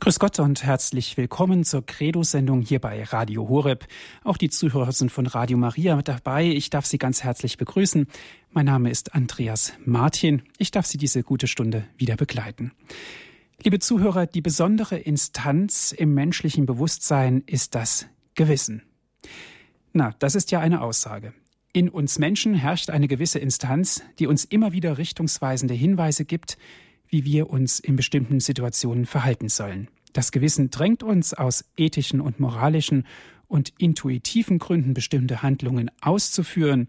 Grüß Gott und herzlich willkommen zur Credo-Sendung hier bei Radio Horeb. Auch die Zuhörer sind von Radio Maria mit dabei. Ich darf Sie ganz herzlich begrüßen. Mein Name ist Andreas Martin. Ich darf Sie diese gute Stunde wieder begleiten. Liebe Zuhörer, die besondere Instanz im menschlichen Bewusstsein ist das Gewissen. Na, das ist ja eine Aussage. In uns Menschen herrscht eine gewisse Instanz, die uns immer wieder richtungsweisende Hinweise gibt, wie wir uns in bestimmten Situationen verhalten sollen. Das Gewissen drängt uns aus ethischen und moralischen und intuitiven Gründen bestimmte Handlungen auszuführen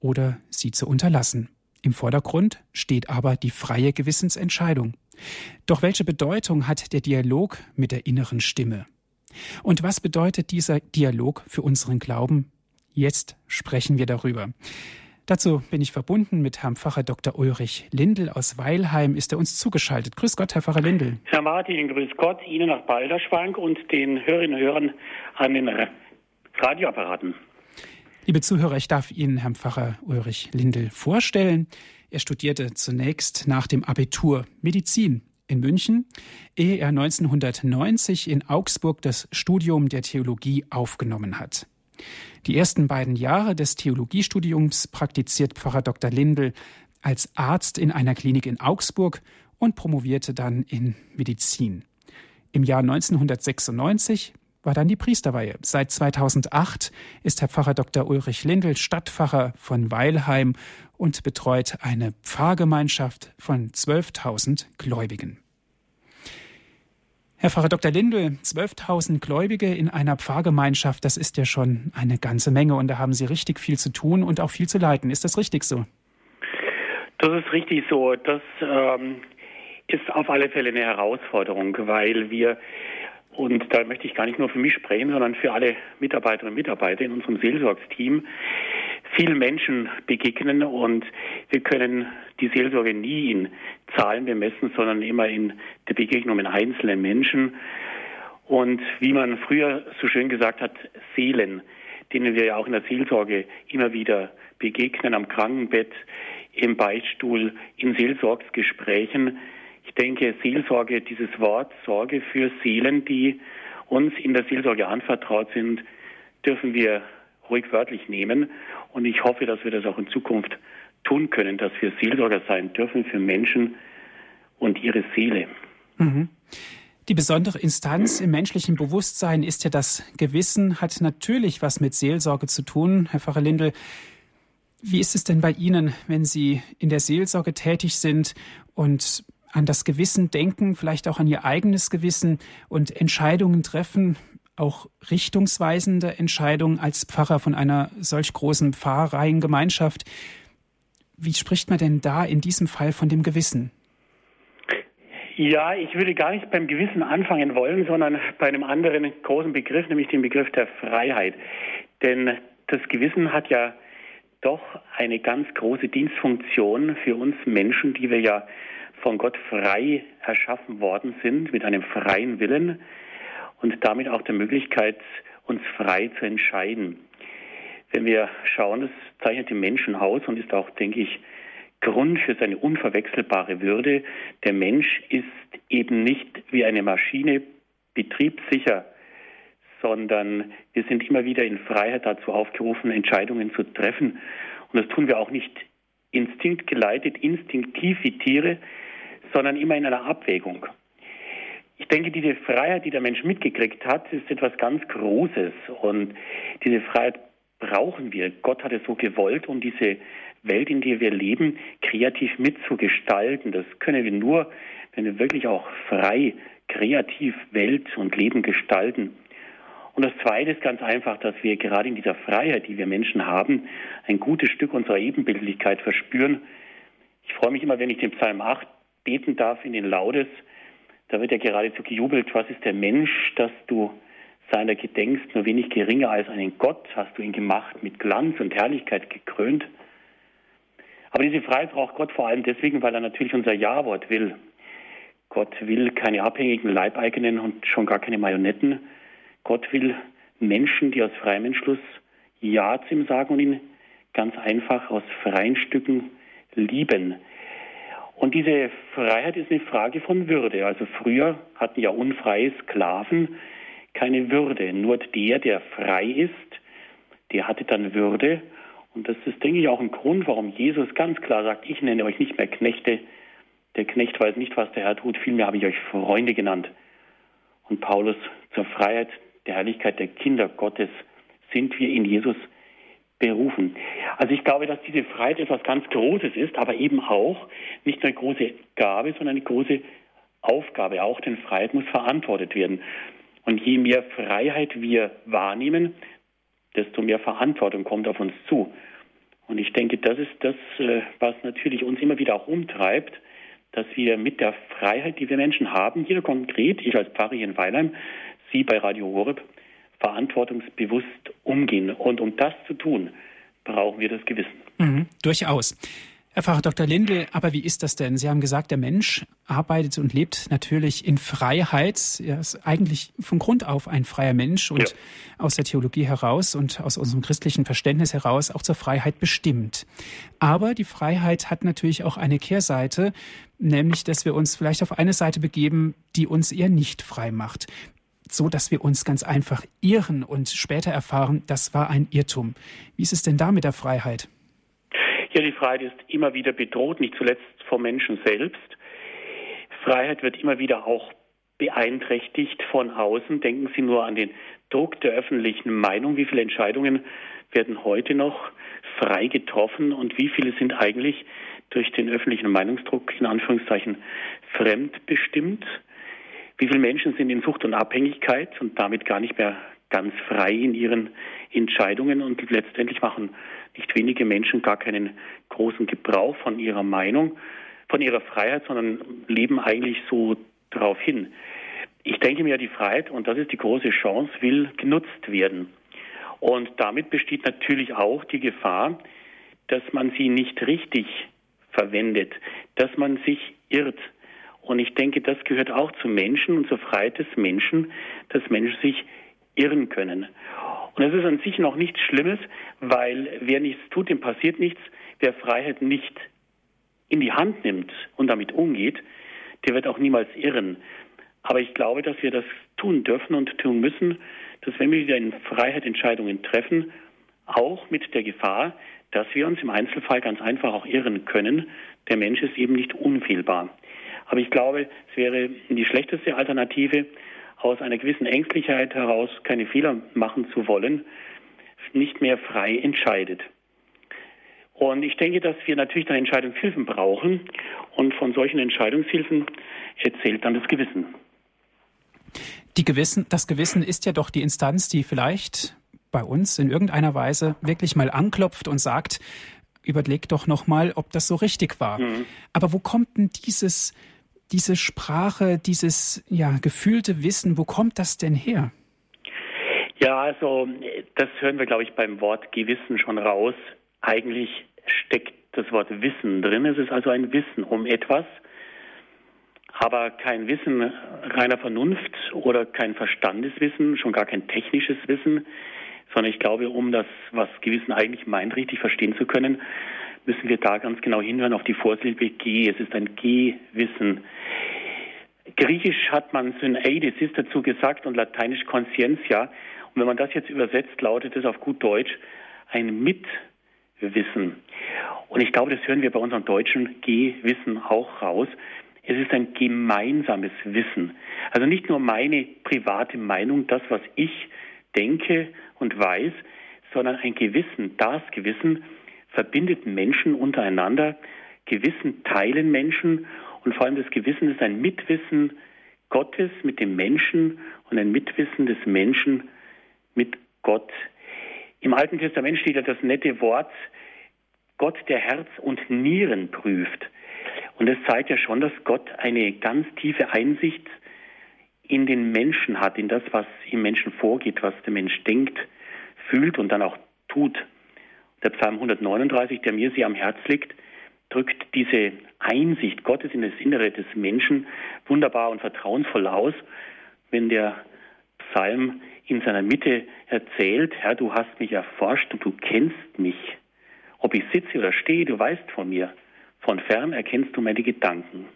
oder sie zu unterlassen. Im Vordergrund steht aber die freie Gewissensentscheidung. Doch welche Bedeutung hat der Dialog mit der inneren Stimme? Und was bedeutet dieser Dialog für unseren Glauben? Jetzt sprechen wir darüber. Dazu bin ich verbunden mit Herrn Pfarrer Dr. Ulrich Lindel aus Weilheim. Ist er uns zugeschaltet? Grüß Gott, Herr Pfarrer Lindel. Herr Martin, grüß Gott, Ihnen nach Balderschwank und den Hörerinnen und Hörern an den Radioapparaten. Liebe Zuhörer, ich darf Ihnen Herrn Pfarrer Ulrich Lindel vorstellen. Er studierte zunächst nach dem Abitur Medizin in München, ehe er 1990 in Augsburg das Studium der Theologie aufgenommen hat. Die ersten beiden Jahre des Theologiestudiums praktiziert Pfarrer Dr. Lindel als Arzt in einer Klinik in Augsburg und promovierte dann in Medizin. Im Jahr 1996 war dann die Priesterweihe. Seit 2008 ist Herr Pfarrer Dr. Ulrich Lindel Stadtpfarrer von Weilheim und betreut eine Pfarrgemeinschaft von 12.000 Gläubigen. Herr Pfarrer Dr. Lindel, 12.000 Gläubige in einer Pfarrgemeinschaft, das ist ja schon eine ganze Menge und da haben Sie richtig viel zu tun und auch viel zu leiten. Ist das richtig so? Das ist richtig so. Das ähm, ist auf alle Fälle eine Herausforderung, weil wir, und da möchte ich gar nicht nur für mich sprechen, sondern für alle Mitarbeiterinnen und Mitarbeiter in unserem Seelsorgsteam, vielen Menschen begegnen und wir können die Seelsorge nie in Zahlen bemessen, sondern immer in der Begegnung mit einzelnen Menschen. Und wie man früher so schön gesagt hat, Seelen, denen wir ja auch in der Seelsorge immer wieder begegnen, am Krankenbett, im Beichtstuhl, in Seelsorgsgesprächen. Ich denke, Seelsorge, dieses Wort Sorge für Seelen, die uns in der Seelsorge anvertraut sind, dürfen wir ruhig wörtlich nehmen. Und ich hoffe, dass wir das auch in Zukunft tun können, dass wir Seelsorger sein dürfen für Menschen und ihre Seele. Mhm. Die besondere Instanz im menschlichen Bewusstsein ist ja das Gewissen, hat natürlich was mit Seelsorge zu tun, Herr Pfarrer Lindel. Wie ist es denn bei Ihnen, wenn Sie in der Seelsorge tätig sind und an das Gewissen denken, vielleicht auch an Ihr eigenes Gewissen und Entscheidungen treffen, auch richtungsweisende Entscheidungen als Pfarrer von einer solch großen Pfarreiengemeinschaft. Wie spricht man denn da in diesem Fall von dem Gewissen? Ja, ich würde gar nicht beim Gewissen anfangen wollen, sondern bei einem anderen großen Begriff, nämlich dem Begriff der Freiheit. Denn das Gewissen hat ja doch eine ganz große Dienstfunktion für uns Menschen, die wir ja von Gott frei erschaffen worden sind, mit einem freien Willen und damit auch der Möglichkeit, uns frei zu entscheiden. Wenn wir schauen, das zeichnet den Menschen aus und ist auch, denke ich, Grund für seine unverwechselbare Würde. Der Mensch ist eben nicht wie eine Maschine betriebssicher, sondern wir sind immer wieder in Freiheit dazu aufgerufen, Entscheidungen zu treffen. Und das tun wir auch nicht instinktgeleitet, instinktiv wie Tiere, sondern immer in einer Abwägung. Ich denke, diese Freiheit, die der Mensch mitgekriegt hat, ist etwas ganz Großes. Und diese Freiheit brauchen wir. Gott hat es so gewollt, um diese Welt, in der wir leben, kreativ mitzugestalten. Das können wir nur, wenn wir wirklich auch frei, kreativ Welt und Leben gestalten. Und das Zweite ist ganz einfach, dass wir gerade in dieser Freiheit, die wir Menschen haben, ein gutes Stück unserer Ebenbildlichkeit verspüren. Ich freue mich immer, wenn ich den Psalm 8 beten darf in den Laudes. Da wird ja geradezu gejubelt, was ist der Mensch, dass du seiner gedenkst, nur wenig geringer als einen Gott hast du ihn gemacht, mit Glanz und Herrlichkeit gekrönt. Aber diese Freiheit braucht Gott vor allem deswegen, weil er natürlich unser Ja-Wort will. Gott will keine abhängigen Leibeigenen und schon gar keine Marionetten. Gott will Menschen, die aus freiem Entschluss Ja zu ihm sagen und ihn ganz einfach aus freien Stücken lieben. Und diese Freiheit ist eine Frage von Würde. Also früher hatten ja unfreie Sklaven keine Würde. Nur der, der frei ist, der hatte dann Würde. Und das ist, denke ich, auch ein Grund, warum Jesus ganz klar sagt, ich nenne euch nicht mehr Knechte. Der Knecht weiß nicht, was der Herr tut, vielmehr habe ich euch Freunde genannt. Und Paulus zur Freiheit der Herrlichkeit der Kinder Gottes sind wir in Jesus berufen. Also ich glaube, dass diese Freiheit etwas ganz Großes ist, aber eben auch nicht nur eine große Gabe, sondern eine große Aufgabe. Auch denn Freiheit muss verantwortet werden. Und je mehr Freiheit wir wahrnehmen, desto mehr Verantwortung kommt auf uns zu. Und ich denke, das ist das, äh, was natürlich uns immer wieder auch umtreibt, dass wir mit der Freiheit, die wir Menschen haben, jeder konkret, ich als Pfarrer hier in Weilheim, Sie bei Radio Horeb, verantwortungsbewusst umgehen. Und um das zu tun, brauchen wir das Gewissen. Mhm, durchaus. Herr Pfarrer Dr. Lindel, aber wie ist das denn? Sie haben gesagt, der Mensch arbeitet und lebt natürlich in Freiheit. Er ist eigentlich von Grund auf ein freier Mensch und ja. aus der Theologie heraus und aus unserem christlichen Verständnis heraus auch zur Freiheit bestimmt. Aber die Freiheit hat natürlich auch eine Kehrseite, nämlich, dass wir uns vielleicht auf eine Seite begeben, die uns eher nicht frei macht so dass wir uns ganz einfach irren und später erfahren, das war ein Irrtum. Wie ist es denn da mit der Freiheit? Ja, die Freiheit ist immer wieder bedroht, nicht zuletzt vom Menschen selbst. Freiheit wird immer wieder auch beeinträchtigt von außen. Denken Sie nur an den Druck der öffentlichen Meinung. Wie viele Entscheidungen werden heute noch frei getroffen und wie viele sind eigentlich durch den öffentlichen Meinungsdruck in Anführungszeichen fremdbestimmt? Wie viele Menschen sind in Sucht und Abhängigkeit und damit gar nicht mehr ganz frei in ihren Entscheidungen und letztendlich machen nicht wenige Menschen gar keinen großen Gebrauch von ihrer Meinung, von ihrer Freiheit, sondern leben eigentlich so darauf hin. Ich denke mir, die Freiheit, und das ist die große Chance, will genutzt werden. Und damit besteht natürlich auch die Gefahr, dass man sie nicht richtig verwendet, dass man sich irrt, und ich denke, das gehört auch zum Menschen und zur Freiheit des Menschen, dass Menschen sich irren können. Und das ist an sich noch nichts Schlimmes, weil wer nichts tut, dem passiert nichts. Wer Freiheit nicht in die Hand nimmt und damit umgeht, der wird auch niemals irren. Aber ich glaube, dass wir das tun dürfen und tun müssen, dass wenn wir wieder in Freiheit Entscheidungen treffen, auch mit der Gefahr, dass wir uns im Einzelfall ganz einfach auch irren können. Der Mensch ist eben nicht unfehlbar. Aber ich glaube, es wäre die schlechteste Alternative, aus einer gewissen Ängstlichkeit heraus keine Fehler machen zu wollen, nicht mehr frei entscheidet. Und ich denke, dass wir natürlich dann Entscheidungshilfen brauchen. Und von solchen Entscheidungshilfen erzählt dann das Gewissen. Die Gewissen, das Gewissen ist ja doch die Instanz, die vielleicht bei uns in irgendeiner Weise wirklich mal anklopft und sagt, überleg doch noch mal, ob das so richtig war. Mhm. Aber wo kommt denn dieses diese Sprache, dieses ja, gefühlte Wissen, wo kommt das denn her? Ja, also das hören wir, glaube ich, beim Wort Gewissen schon raus. Eigentlich steckt das Wort Wissen drin. Es ist also ein Wissen um etwas, aber kein Wissen reiner Vernunft oder kein Verstandeswissen, schon gar kein technisches Wissen, sondern ich glaube, um das, was Gewissen eigentlich meint, richtig verstehen zu können, müssen wir da ganz genau hinhören auf die Vorsilbe G. Es ist ein G-Wissen. Griechisch hat man Syneides ist dazu gesagt und lateinisch Conscientia. Und wenn man das jetzt übersetzt, lautet es auf gut Deutsch ein Mitwissen. Und ich glaube, das hören wir bei unserem deutschen G-Wissen auch raus. Es ist ein gemeinsames Wissen. Also nicht nur meine private Meinung, das, was ich denke und weiß, sondern ein Gewissen, das Gewissen, verbindet Menschen untereinander, Gewissen teilen Menschen und vor allem das Gewissen ist ein Mitwissen Gottes mit dem Menschen und ein Mitwissen des Menschen mit Gott. Im Alten Testament steht ja das nette Wort, Gott der Herz und Nieren prüft. Und das zeigt ja schon, dass Gott eine ganz tiefe Einsicht in den Menschen hat, in das, was im Menschen vorgeht, was der Mensch denkt, fühlt und dann auch tut. Der Psalm 139, der mir sehr am Herz liegt, drückt diese Einsicht Gottes in das Innere des Menschen wunderbar und vertrauensvoll aus, wenn der Psalm in seiner Mitte erzählt, Herr, du hast mich erforscht und du kennst mich. Ob ich sitze oder stehe, du weißt von mir. von fern erkennst du meine Gedanken.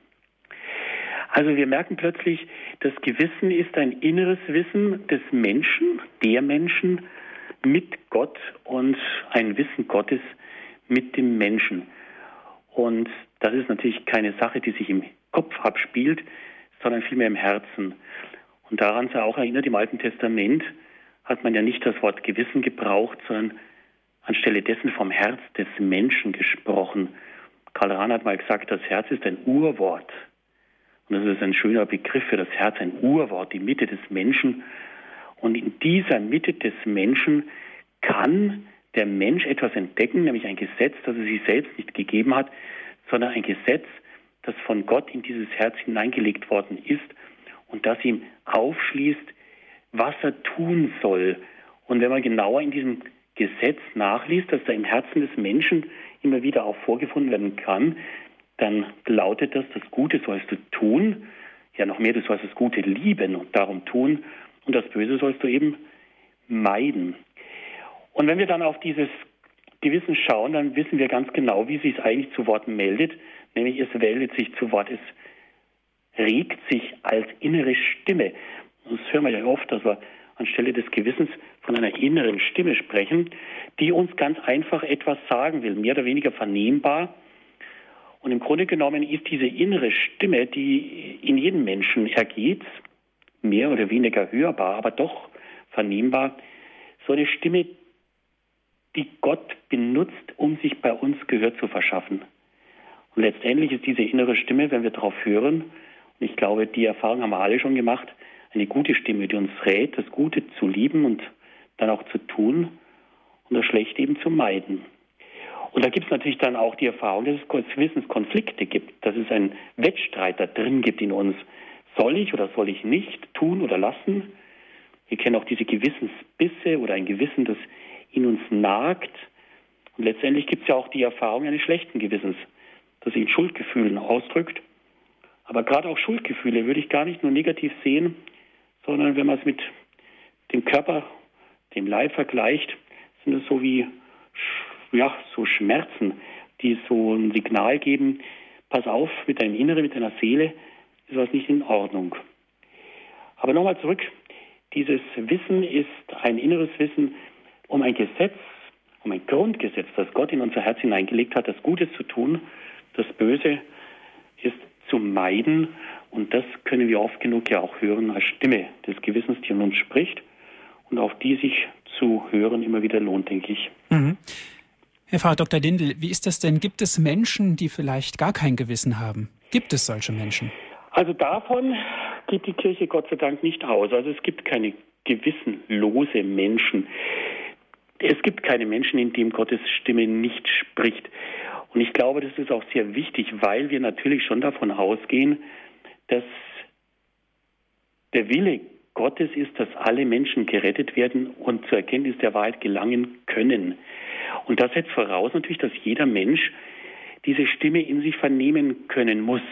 Also wir merken plötzlich, das Gewissen ist ein inneres Wissen des Menschen, der Menschen mit Gott und ein Wissen Gottes mit dem Menschen. Und das ist natürlich keine Sache, die sich im Kopf abspielt, sondern vielmehr im Herzen. Und daran sei auch erinnert, im Alten Testament hat man ja nicht das Wort Gewissen gebraucht, sondern anstelle dessen vom Herz des Menschen gesprochen. Karl Rahn hat mal gesagt, das Herz ist ein Urwort. Und das ist ein schöner Begriff für das Herz, ein Urwort, die Mitte des Menschen. Und in dieser Mitte des Menschen kann der Mensch etwas entdecken, nämlich ein Gesetz, das er sich selbst nicht gegeben hat, sondern ein Gesetz, das von Gott in dieses Herz hineingelegt worden ist und das ihm aufschließt, was er tun soll. Und wenn man genauer in diesem Gesetz nachliest, das da im Herzen des Menschen immer wieder auch vorgefunden werden kann, dann lautet das, das Gute sollst du tun, ja noch mehr, du sollst das Gute lieben und darum tun und das Böse sollst du eben meiden. Und wenn wir dann auf dieses Gewissen schauen, dann wissen wir ganz genau, wie sich es eigentlich zu Wort meldet, nämlich es meldet sich zu Wort, es regt sich als innere Stimme. Das hören wir ja oft, dass wir anstelle des Gewissens von einer inneren Stimme sprechen, die uns ganz einfach etwas sagen will, mehr oder weniger vernehmbar. Und im Grunde genommen ist diese innere Stimme, die in jedem Menschen ergeht, mehr oder weniger hörbar, aber doch vernehmbar, so eine Stimme, die Gott benutzt, um sich bei uns Gehör zu verschaffen. Und letztendlich ist diese innere Stimme, wenn wir darauf hören, und ich glaube, die Erfahrung haben wir alle schon gemacht, eine gute Stimme, die uns rät, das Gute zu lieben und dann auch zu tun und das Schlechte eben zu meiden. Und da gibt es natürlich dann auch die Erfahrung, dass es Wissenskonflikte gibt, dass es einen Wettstreit da drin gibt in uns. Soll ich oder soll ich nicht tun oder lassen? Wir kennen auch diese Gewissensbisse oder ein Gewissen, das in uns nagt. Und letztendlich gibt es ja auch die Erfahrung eines schlechten Gewissens, das sich in Schuldgefühlen ausdrückt. Aber gerade auch Schuldgefühle würde ich gar nicht nur negativ sehen, sondern wenn man es mit dem Körper, dem Leib vergleicht, sind es so wie ja, so Schmerzen, die so ein Signal geben, pass auf mit deinem Inneren, mit deiner Seele, ist was nicht in Ordnung. Aber nochmal zurück, dieses Wissen ist ein inneres Wissen um ein Gesetz, um ein Grundgesetz, das Gott in unser Herz hineingelegt hat, das Gutes zu tun, das Böse ist zu meiden. Und das können wir oft genug ja auch hören als Stimme des Gewissens, die in uns spricht und auf die sich zu hören immer wieder lohnt, denke ich. Mhm. Herr Pfarrer Dr. Dindel, wie ist das denn? Gibt es Menschen, die vielleicht gar kein Gewissen haben? Gibt es solche Menschen? Also davon geht die Kirche Gott sei Dank nicht aus. Also es gibt keine gewissenlose Menschen. Es gibt keine Menschen, in denen Gottes Stimme nicht spricht. Und ich glaube, das ist auch sehr wichtig, weil wir natürlich schon davon ausgehen, dass der Wille Gottes ist, dass alle Menschen gerettet werden und zur Erkenntnis der Wahrheit gelangen können. Und das setzt voraus natürlich, dass jeder Mensch diese Stimme in sich vernehmen können muss.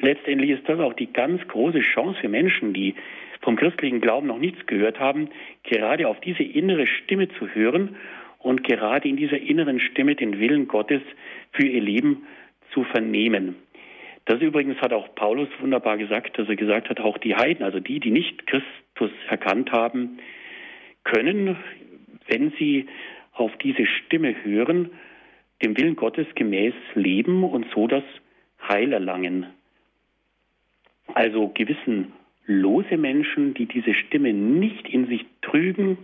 Letztendlich ist das auch die ganz große Chance für Menschen, die vom christlichen Glauben noch nichts gehört haben, gerade auf diese innere Stimme zu hören und gerade in dieser inneren Stimme den Willen Gottes für ihr Leben zu vernehmen. Das übrigens hat auch Paulus wunderbar gesagt, dass er gesagt hat, auch die Heiden, also die, die nicht Christus erkannt haben, können, wenn sie auf diese Stimme hören, dem Willen Gottes gemäß leben und so das Heil erlangen. Also gewissenlose Menschen, die diese Stimme nicht in sich trügen,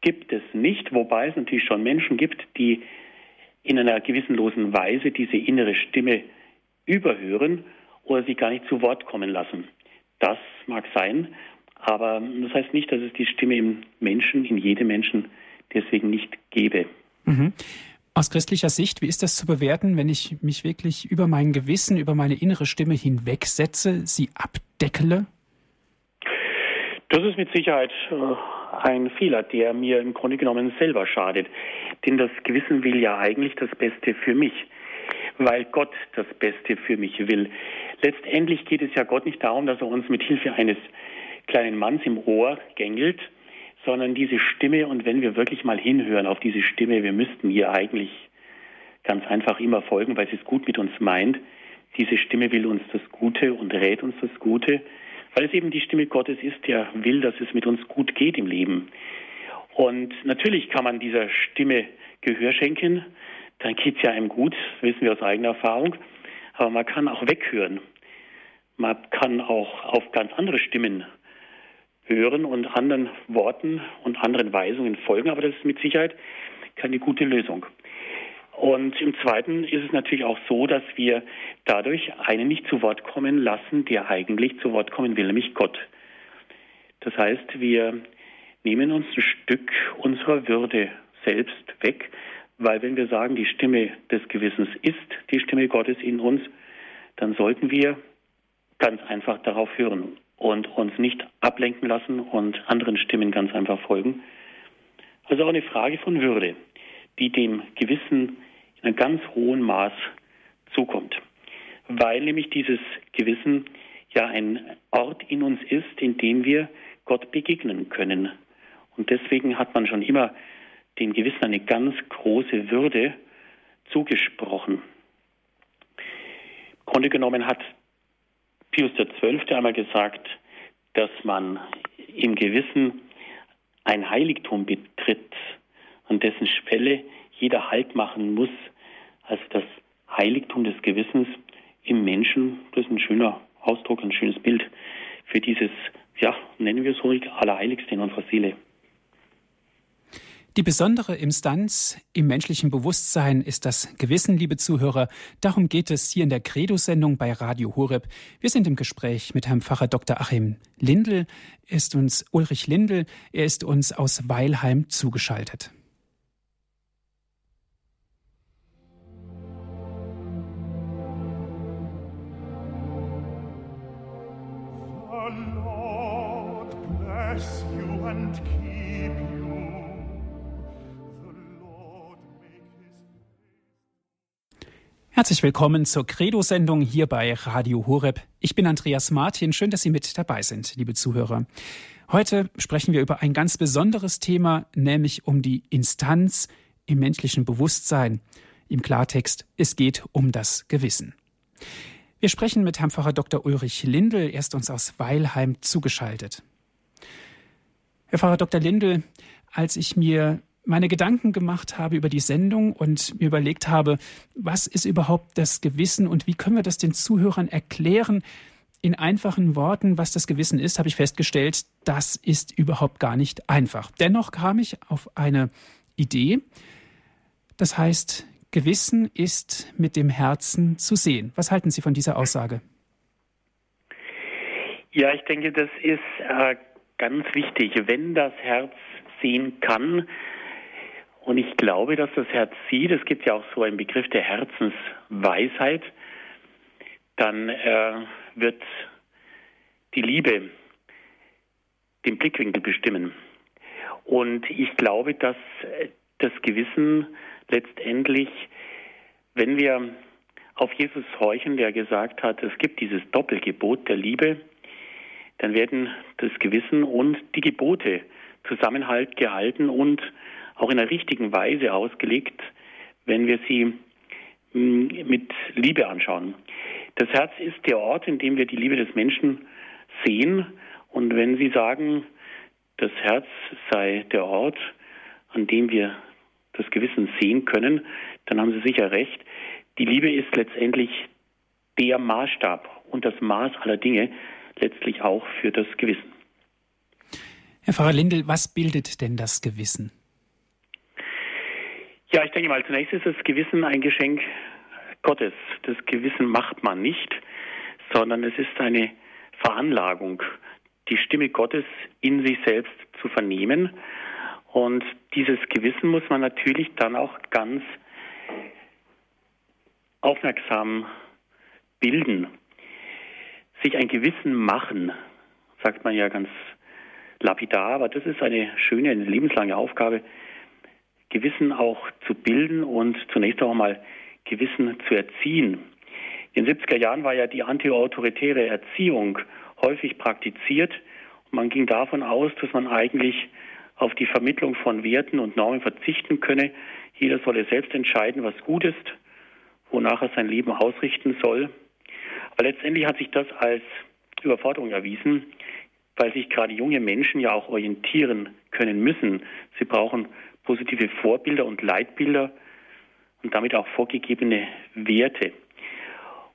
gibt es nicht, wobei es natürlich schon Menschen gibt, die in einer gewissenlosen Weise diese innere Stimme überhören oder sie gar nicht zu Wort kommen lassen. Das mag sein, aber das heißt nicht, dass es die Stimme im Menschen, in jedem Menschen deswegen nicht gäbe. Mhm. Aus christlicher Sicht, wie ist das zu bewerten, wenn ich mich wirklich über mein Gewissen, über meine innere Stimme hinwegsetze, sie abdeckele? Das ist mit Sicherheit äh, ein Fehler, der mir im Grunde genommen selber schadet. Denn das Gewissen will ja eigentlich das Beste für mich weil Gott das Beste für mich will. Letztendlich geht es ja Gott nicht darum, dass er uns mit Hilfe eines kleinen Manns im Ohr gängelt, sondern diese Stimme, und wenn wir wirklich mal hinhören auf diese Stimme, wir müssten hier eigentlich ganz einfach immer folgen, weil sie es gut mit uns meint. Diese Stimme will uns das Gute und rät uns das Gute, weil es eben die Stimme Gottes ist, der will, dass es mit uns gut geht im Leben. Und natürlich kann man dieser Stimme Gehör schenken, dann geht es ja einem gut, wissen wir aus eigener Erfahrung. Aber man kann auch weghören. Man kann auch auf ganz andere Stimmen hören und anderen Worten und anderen Weisungen folgen, aber das ist mit Sicherheit keine gute Lösung. Und im Zweiten ist es natürlich auch so, dass wir dadurch einen nicht zu Wort kommen lassen, der eigentlich zu Wort kommen will, nämlich Gott. Das heißt, wir nehmen uns ein Stück unserer Würde selbst weg, weil wenn wir sagen, die Stimme des Gewissens ist die Stimme Gottes in uns, dann sollten wir ganz einfach darauf hören und uns nicht ablenken lassen und anderen Stimmen ganz einfach folgen. Also auch eine Frage von Würde, die dem Gewissen in einem ganz hohen Maß zukommt, weil nämlich dieses Gewissen ja ein Ort in uns ist, in dem wir Gott begegnen können. Und deswegen hat man schon immer dem Gewissen eine ganz große Würde zugesprochen. Im Grunde genommen hat Pius XII. einmal gesagt, dass man im Gewissen ein Heiligtum betritt, an dessen Schwelle jeder Halt machen muss, als das Heiligtum des Gewissens im Menschen. Das ist ein schöner Ausdruck, ein schönes Bild für dieses, ja, nennen wir es ruhig, Allerheiligste in unserer Seele. Die besondere Instanz im menschlichen Bewusstsein ist das Gewissen, liebe Zuhörer. Darum geht es hier in der Credo-Sendung bei Radio Horeb. Wir sind im Gespräch mit Herrn Pfarrer Dr. Achim Lindel. Ist uns Ulrich Lindel. Er ist uns aus Weilheim zugeschaltet. Herzlich willkommen zur Credo-Sendung hier bei Radio Horeb. Ich bin Andreas Martin. Schön, dass Sie mit dabei sind, liebe Zuhörer. Heute sprechen wir über ein ganz besonderes Thema, nämlich um die Instanz im menschlichen Bewusstsein. Im Klartext, es geht um das Gewissen. Wir sprechen mit Herrn Pfarrer Dr. Ulrich Lindel. Er ist uns aus Weilheim zugeschaltet. Herr Pfarrer Dr. Lindel, als ich mir meine Gedanken gemacht habe über die Sendung und mir überlegt habe, was ist überhaupt das Gewissen und wie können wir das den Zuhörern erklären, in einfachen Worten, was das Gewissen ist, habe ich festgestellt, das ist überhaupt gar nicht einfach. Dennoch kam ich auf eine Idee. Das heißt, Gewissen ist mit dem Herzen zu sehen. Was halten Sie von dieser Aussage? Ja, ich denke, das ist äh, ganz wichtig. Wenn das Herz sehen kann, und ich glaube, dass das Herz sieht, es gibt ja auch so einen Begriff der Herzensweisheit, dann äh, wird die Liebe den Blickwinkel bestimmen. Und ich glaube, dass das Gewissen letztendlich, wenn wir auf Jesus horchen, der gesagt hat, es gibt dieses Doppelgebot der Liebe, dann werden das Gewissen und die Gebote Zusammenhalt gehalten und auch in der richtigen Weise ausgelegt, wenn wir sie mm, mit Liebe anschauen. Das Herz ist der Ort, in dem wir die Liebe des Menschen sehen. Und wenn Sie sagen, das Herz sei der Ort, an dem wir das Gewissen sehen können, dann haben Sie sicher recht. Die Liebe ist letztendlich der Maßstab und das Maß aller Dinge, letztlich auch für das Gewissen. Herr Pfarrer Lindel, was bildet denn das Gewissen? Ja, ich denke mal, zunächst ist das Gewissen ein Geschenk Gottes. Das Gewissen macht man nicht, sondern es ist eine Veranlagung, die Stimme Gottes in sich selbst zu vernehmen. Und dieses Gewissen muss man natürlich dann auch ganz aufmerksam bilden. Sich ein Gewissen machen, sagt man ja ganz lapidar, aber das ist eine schöne, eine lebenslange Aufgabe, Gewissen auch zu bilden und zunächst auch mal Gewissen zu erziehen. In den 70er Jahren war ja die antiautoritäre Erziehung häufig praktiziert. Man ging davon aus, dass man eigentlich auf die Vermittlung von Werten und Normen verzichten könne. Jeder solle selbst entscheiden, was gut ist, wonach er sein Leben ausrichten soll. Aber letztendlich hat sich das als Überforderung erwiesen, weil sich gerade junge Menschen ja auch orientieren können müssen. Sie brauchen positive Vorbilder und Leitbilder und damit auch vorgegebene Werte.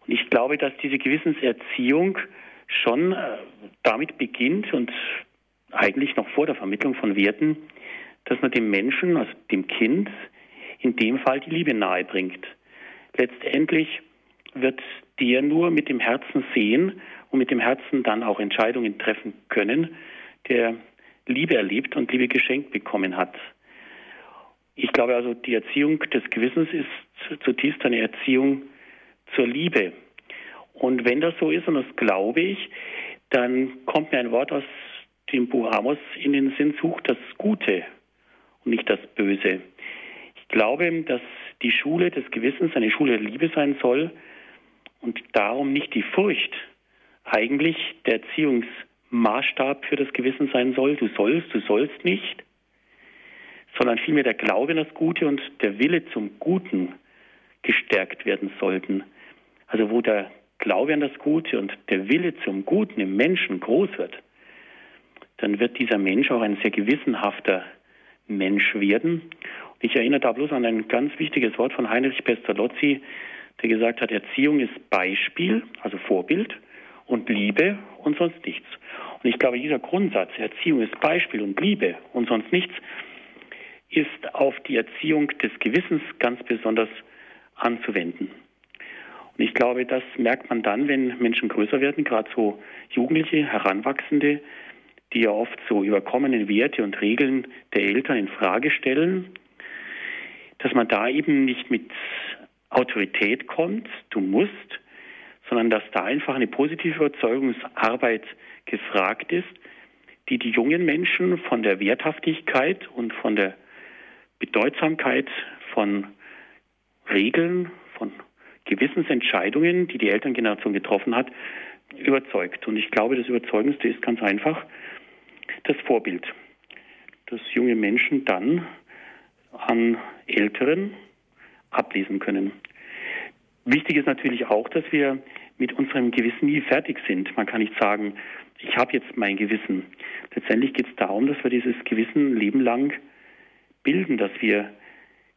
Und ich glaube, dass diese Gewissenserziehung schon äh, damit beginnt und eigentlich noch vor der Vermittlung von Werten, dass man dem Menschen, also dem Kind, in dem Fall die Liebe nahebringt. Letztendlich wird der nur mit dem Herzen sehen und mit dem Herzen dann auch Entscheidungen treffen können, der Liebe erlebt und Liebe geschenkt bekommen hat. Ich glaube also, die Erziehung des Gewissens ist zutiefst eine Erziehung zur Liebe. Und wenn das so ist, und das glaube ich, dann kommt mir ein Wort aus dem Buch Amos in den Sinn, sucht das Gute und nicht das Böse. Ich glaube, dass die Schule des Gewissens eine Schule der Liebe sein soll und darum nicht die Furcht eigentlich der Erziehungsmaßstab für das Gewissen sein soll. Du sollst, du sollst nicht, sondern vielmehr der Glaube an das Gute und der Wille zum Guten gestärkt werden sollten. Also wo der Glaube an das Gute und der Wille zum Guten im Menschen groß wird, dann wird dieser Mensch auch ein sehr gewissenhafter Mensch werden. Und ich erinnere da bloß an ein ganz wichtiges Wort von Heinrich Pestalozzi, der gesagt hat, Erziehung ist Beispiel, also Vorbild, und Liebe und sonst nichts. Und ich glaube, dieser Grundsatz, Erziehung ist Beispiel und Liebe und sonst nichts, ist auf die Erziehung des Gewissens ganz besonders anzuwenden. Und ich glaube, das merkt man dann, wenn Menschen größer werden, gerade so Jugendliche, Heranwachsende, die ja oft so überkommenen Werte und Regeln der Eltern in Frage stellen, dass man da eben nicht mit Autorität kommt, du musst, sondern dass da einfach eine positive Überzeugungsarbeit gefragt ist, die die jungen Menschen von der Werthaftigkeit und von der Bedeutsamkeit von Regeln, von Gewissensentscheidungen, die die Elterngeneration getroffen hat, überzeugt. Und ich glaube, das Überzeugendste ist ganz einfach das Vorbild, dass junge Menschen dann an Älteren ablesen können. Wichtig ist natürlich auch, dass wir mit unserem Gewissen nie fertig sind. Man kann nicht sagen, ich habe jetzt mein Gewissen. Letztendlich geht es darum, dass wir dieses Gewissen lebenlang bilden, dass wir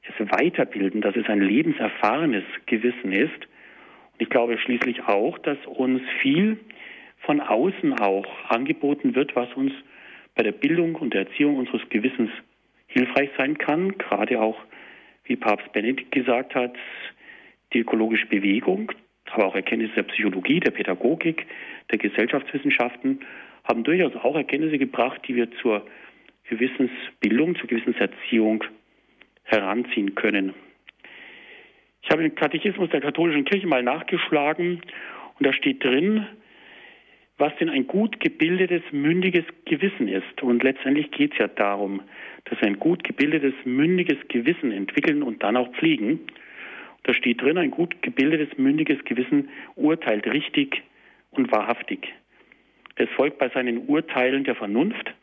es weiterbilden, dass es ein lebenserfahrenes Gewissen ist. Und ich glaube schließlich auch, dass uns viel von außen auch angeboten wird, was uns bei der Bildung und der Erziehung unseres Gewissens hilfreich sein kann, gerade auch, wie Papst Benedikt gesagt hat, die ökologische Bewegung, aber auch Erkenntnisse der Psychologie, der Pädagogik, der Gesellschaftswissenschaften haben durchaus auch Erkenntnisse gebracht, die wir zur Gewissensbildung, zur Gewissenserziehung heranziehen können. Ich habe den Katechismus der katholischen Kirche mal nachgeschlagen und da steht drin, was denn ein gut gebildetes, mündiges Gewissen ist. Und letztendlich geht es ja darum, dass wir ein gut gebildetes, mündiges Gewissen entwickeln und dann auch pflegen. Da steht drin, ein gut gebildetes, mündiges Gewissen urteilt richtig und wahrhaftig. Es folgt bei seinen Urteilen der Vernunft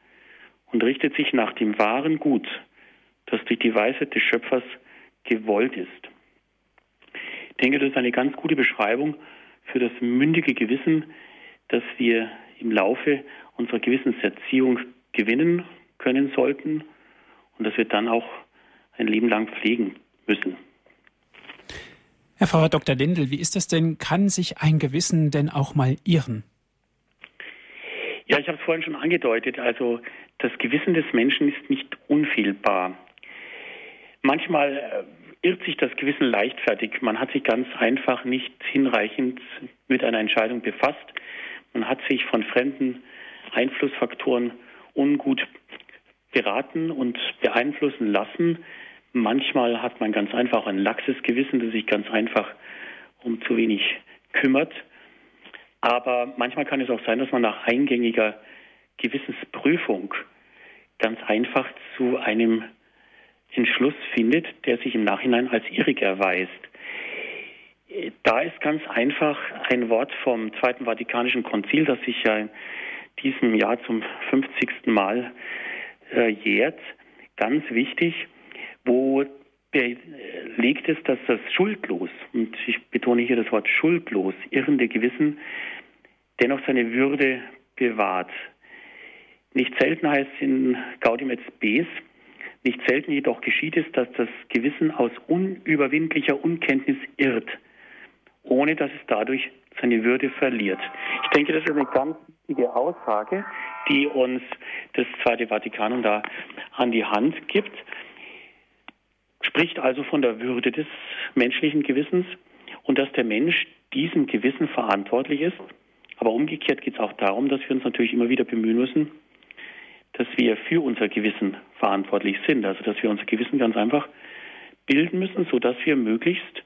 und richtet sich nach dem wahren Gut, das durch die Weisheit des Schöpfers gewollt ist. Ich denke, das ist eine ganz gute Beschreibung für das mündige Gewissen, das wir im Laufe unserer Gewissenserziehung gewinnen können sollten und das wir dann auch ein Leben lang pflegen müssen. Herr Pfarrer Dr. Lindel, wie ist das denn? Kann sich ein Gewissen denn auch mal irren? Ja, ich habe es vorhin schon angedeutet. Also das Gewissen des Menschen ist nicht unfehlbar. Manchmal äh, irrt sich das Gewissen leichtfertig. Man hat sich ganz einfach nicht hinreichend mit einer Entscheidung befasst. Man hat sich von fremden Einflussfaktoren ungut beraten und beeinflussen lassen. Manchmal hat man ganz einfach ein laxes Gewissen, das sich ganz einfach um zu wenig kümmert. Aber manchmal kann es auch sein, dass man nach eingängiger Gewissensprüfung ganz einfach zu einem Entschluss findet, der sich im Nachhinein als irrig erweist. Da ist ganz einfach ein Wort vom Zweiten Vatikanischen Konzil, das sich ja in diesem Jahr zum 50. Mal jährt, ganz wichtig, wo belegt es, dass das schuldlos, und ich betone hier das Wort schuldlos, irrende Gewissen dennoch seine Würde bewahrt. Nicht selten heißt es in Gaudium et Spes, nicht selten jedoch geschieht es, dass das Gewissen aus unüberwindlicher Unkenntnis irrt, ohne dass es dadurch seine Würde verliert. Ich denke, das ist eine ganz wichtige Aussage, die uns das Zweite Vatikanum da an die Hand gibt. Spricht also von der Würde des menschlichen Gewissens und dass der Mensch diesem Gewissen verantwortlich ist. Aber umgekehrt geht es auch darum, dass wir uns natürlich immer wieder bemühen müssen, dass wir für unser Gewissen verantwortlich sind. Also dass wir unser Gewissen ganz einfach bilden müssen, sodass wir möglichst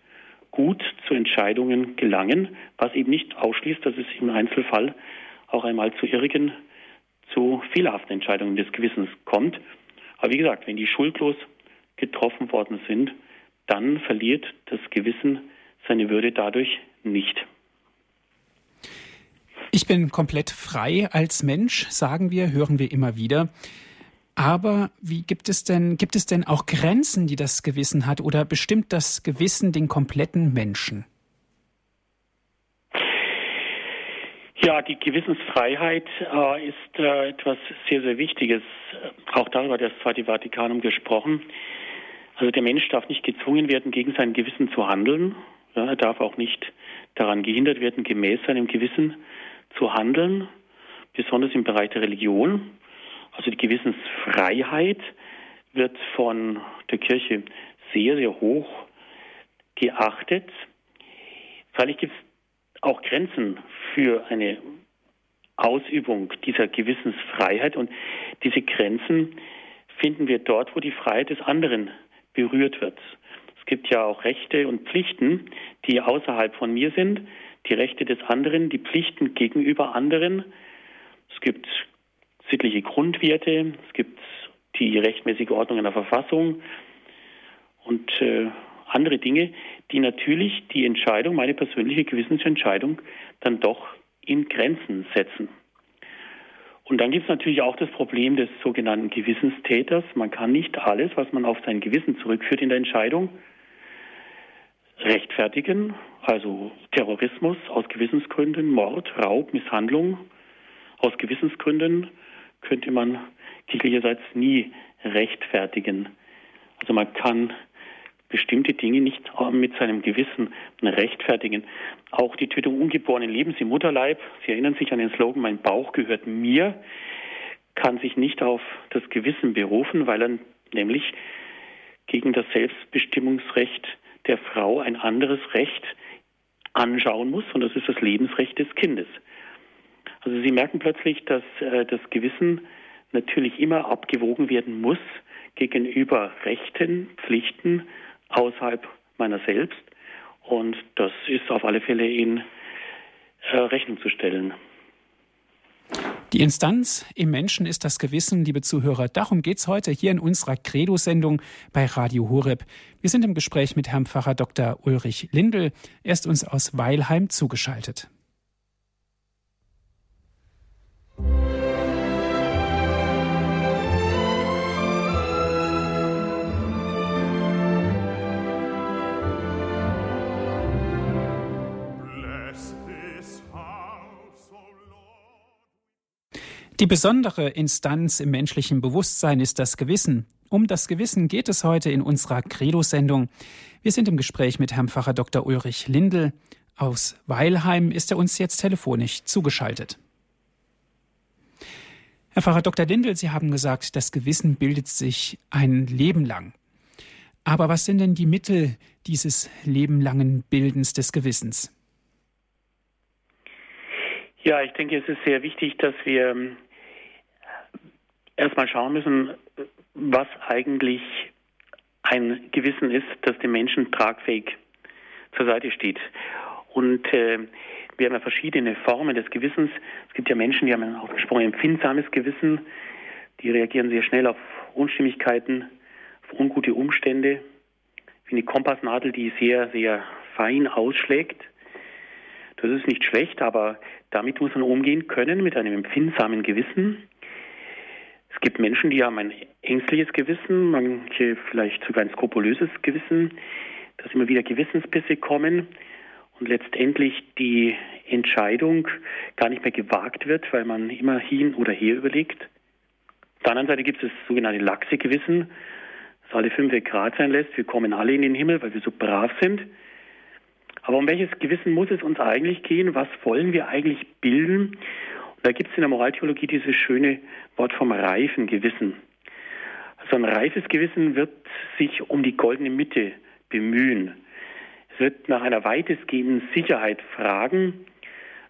gut zu Entscheidungen gelangen, was eben nicht ausschließt, dass es im Einzelfall auch einmal zu irrigen, zu fehlerhaften Entscheidungen des Gewissens kommt. Aber wie gesagt, wenn die schuldlos getroffen worden sind, dann verliert das Gewissen seine Würde dadurch nicht. Ich bin komplett frei als Mensch, sagen wir, hören wir immer wieder. Aber wie gibt es denn, gibt es denn auch Grenzen, die das Gewissen hat oder bestimmt das Gewissen den kompletten Menschen? Ja, die Gewissensfreiheit äh, ist äh, etwas sehr, sehr Wichtiges. Auch darüber hat das Zweite Vatikanum gesprochen. Also der Mensch darf nicht gezwungen werden, gegen sein Gewissen zu handeln. Ja, er darf auch nicht daran gehindert werden, gemäß seinem Gewissen zu handeln, besonders im Bereich der Religion. Also die Gewissensfreiheit wird von der Kirche sehr, sehr hoch geachtet. Freilich gibt es auch Grenzen für eine Ausübung dieser Gewissensfreiheit und diese Grenzen finden wir dort, wo die Freiheit des anderen berührt wird. Es gibt ja auch Rechte und Pflichten, die außerhalb von mir sind die Rechte des anderen, die Pflichten gegenüber anderen. Es gibt sittliche Grundwerte, es gibt die rechtmäßige Ordnung in der Verfassung und äh, andere Dinge, die natürlich die Entscheidung, meine persönliche Gewissensentscheidung, dann doch in Grenzen setzen. Und dann gibt es natürlich auch das Problem des sogenannten Gewissenstäters. Man kann nicht alles, was man auf sein Gewissen zurückführt in der Entscheidung, rechtfertigen, also Terrorismus aus Gewissensgründen, Mord, Raub, Misshandlung aus Gewissensgründen könnte man kirchlicherseits nie rechtfertigen. Also man kann bestimmte Dinge nicht mit seinem Gewissen rechtfertigen. Auch die Tötung ungeborenen Lebens im Mutterleib, Sie erinnern sich an den Slogan, mein Bauch gehört mir, kann sich nicht auf das Gewissen berufen, weil er nämlich gegen das Selbstbestimmungsrecht der Frau ein anderes Recht anschauen muss, und das ist das Lebensrecht des Kindes. Also Sie merken plötzlich, dass äh, das Gewissen natürlich immer abgewogen werden muss gegenüber Rechten, Pflichten außerhalb meiner selbst. Und das ist auf alle Fälle in äh, Rechnung zu stellen. Die Instanz im Menschen ist das Gewissen, liebe Zuhörer. Darum geht es heute hier in unserer Credo-Sendung bei Radio Horeb. Wir sind im Gespräch mit Herrn Pfarrer Dr. Ulrich Lindel. Er ist uns aus Weilheim zugeschaltet. Die besondere Instanz im menschlichen Bewusstsein ist das Gewissen. Um das Gewissen geht es heute in unserer Credo-Sendung. Wir sind im Gespräch mit Herrn Pfarrer Dr. Ulrich Lindel. Aus Weilheim ist er uns jetzt telefonisch zugeschaltet. Herr Pfarrer Dr. Lindel, Sie haben gesagt, das Gewissen bildet sich ein Leben lang. Aber was sind denn die Mittel dieses lebenlangen Bildens des Gewissens? Ja, ich denke, es ist sehr wichtig, dass wir ähm, erstmal schauen müssen, was eigentlich ein Gewissen ist, das dem Menschen tragfähig zur Seite steht. Und äh, wir haben ja verschiedene Formen des Gewissens. Es gibt ja Menschen, die haben ein ausgesprochen empfindsames Gewissen, die reagieren sehr schnell auf Unstimmigkeiten, auf ungute Umstände, wie eine Kompassnadel, die sehr, sehr fein ausschlägt. Das ist nicht schlecht, aber damit muss man umgehen können mit einem empfindsamen Gewissen. Es gibt Menschen, die haben ein ängstliches Gewissen, manche vielleicht sogar ein skrupulöses Gewissen, dass immer wieder Gewissensbisse kommen und letztendlich die Entscheidung gar nicht mehr gewagt wird, weil man immer hin oder her überlegt. Auf der anderen Seite gibt es das sogenannte laxe Gewissen, das alle fünf Grad sein lässt. Wir kommen alle in den Himmel, weil wir so brav sind. Aber um welches Gewissen muss es uns eigentlich gehen? Was wollen wir eigentlich bilden? Und da gibt es in der Moraltheologie dieses schöne Wort vom reifen Gewissen. Also ein reifes Gewissen wird sich um die goldene Mitte bemühen. Es wird nach einer weitestgehenden Sicherheit fragen,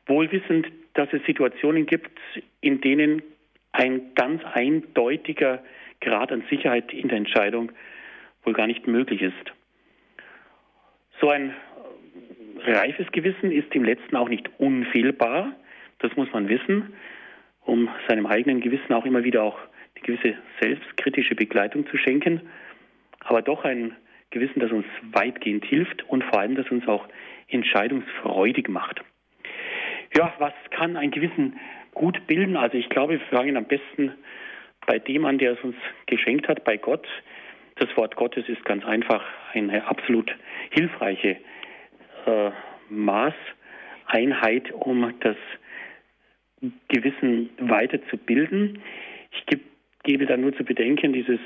wohlwissend, dass es Situationen gibt, in denen ein ganz eindeutiger Grad an Sicherheit in der Entscheidung wohl gar nicht möglich ist. So ein reifes Gewissen ist im letzten auch nicht unfehlbar. Das muss man wissen, um seinem eigenen Gewissen auch immer wieder auch eine gewisse selbstkritische Begleitung zu schenken. Aber doch ein Gewissen, das uns weitgehend hilft und vor allem, das uns auch entscheidungsfreudig macht. Ja, was kann ein Gewissen gut bilden? Also ich glaube, wir fangen am besten bei dem an, der es uns geschenkt hat, bei Gott. Das Wort Gottes ist ganz einfach eine absolut hilfreiche äh, Maßeinheit, um das Gewissen weiterzubilden. Ich gebe, gebe da nur zu bedenken, dieses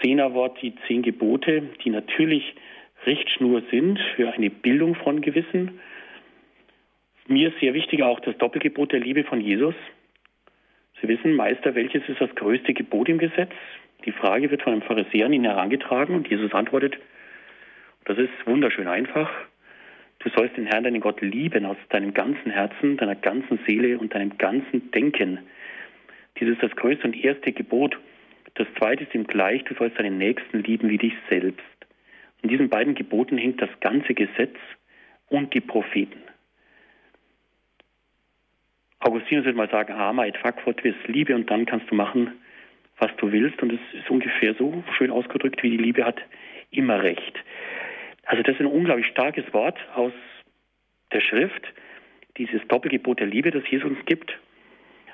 Zehnerwort, die zehn Gebote, die natürlich Richtschnur sind für eine Bildung von Gewissen. Mir ist sehr wichtig auch das Doppelgebot der Liebe von Jesus. Sie wissen, Meister, welches ist das größte Gebot im Gesetz? Die Frage wird von einem Pharisäer an ihn herangetragen und Jesus antwortet, das ist wunderschön einfach. Du sollst den Herrn, deinen Gott, lieben aus deinem ganzen Herzen, deiner ganzen Seele und deinem ganzen Denken. Dieses ist das größte und erste Gebot. Das zweite ist ihm gleich, du sollst deinen Nächsten lieben wie dich selbst. In diesen beiden Geboten hängt das ganze Gesetz und die Propheten. Augustinus würde mal sagen, ama et fac fortvis Liebe und dann kannst du machen, was du willst. Und es ist ungefähr so schön ausgedrückt, wie die Liebe hat immer recht. Also das ist ein unglaublich starkes Wort aus der Schrift, dieses Doppelgebot der Liebe, das Jesus uns gibt.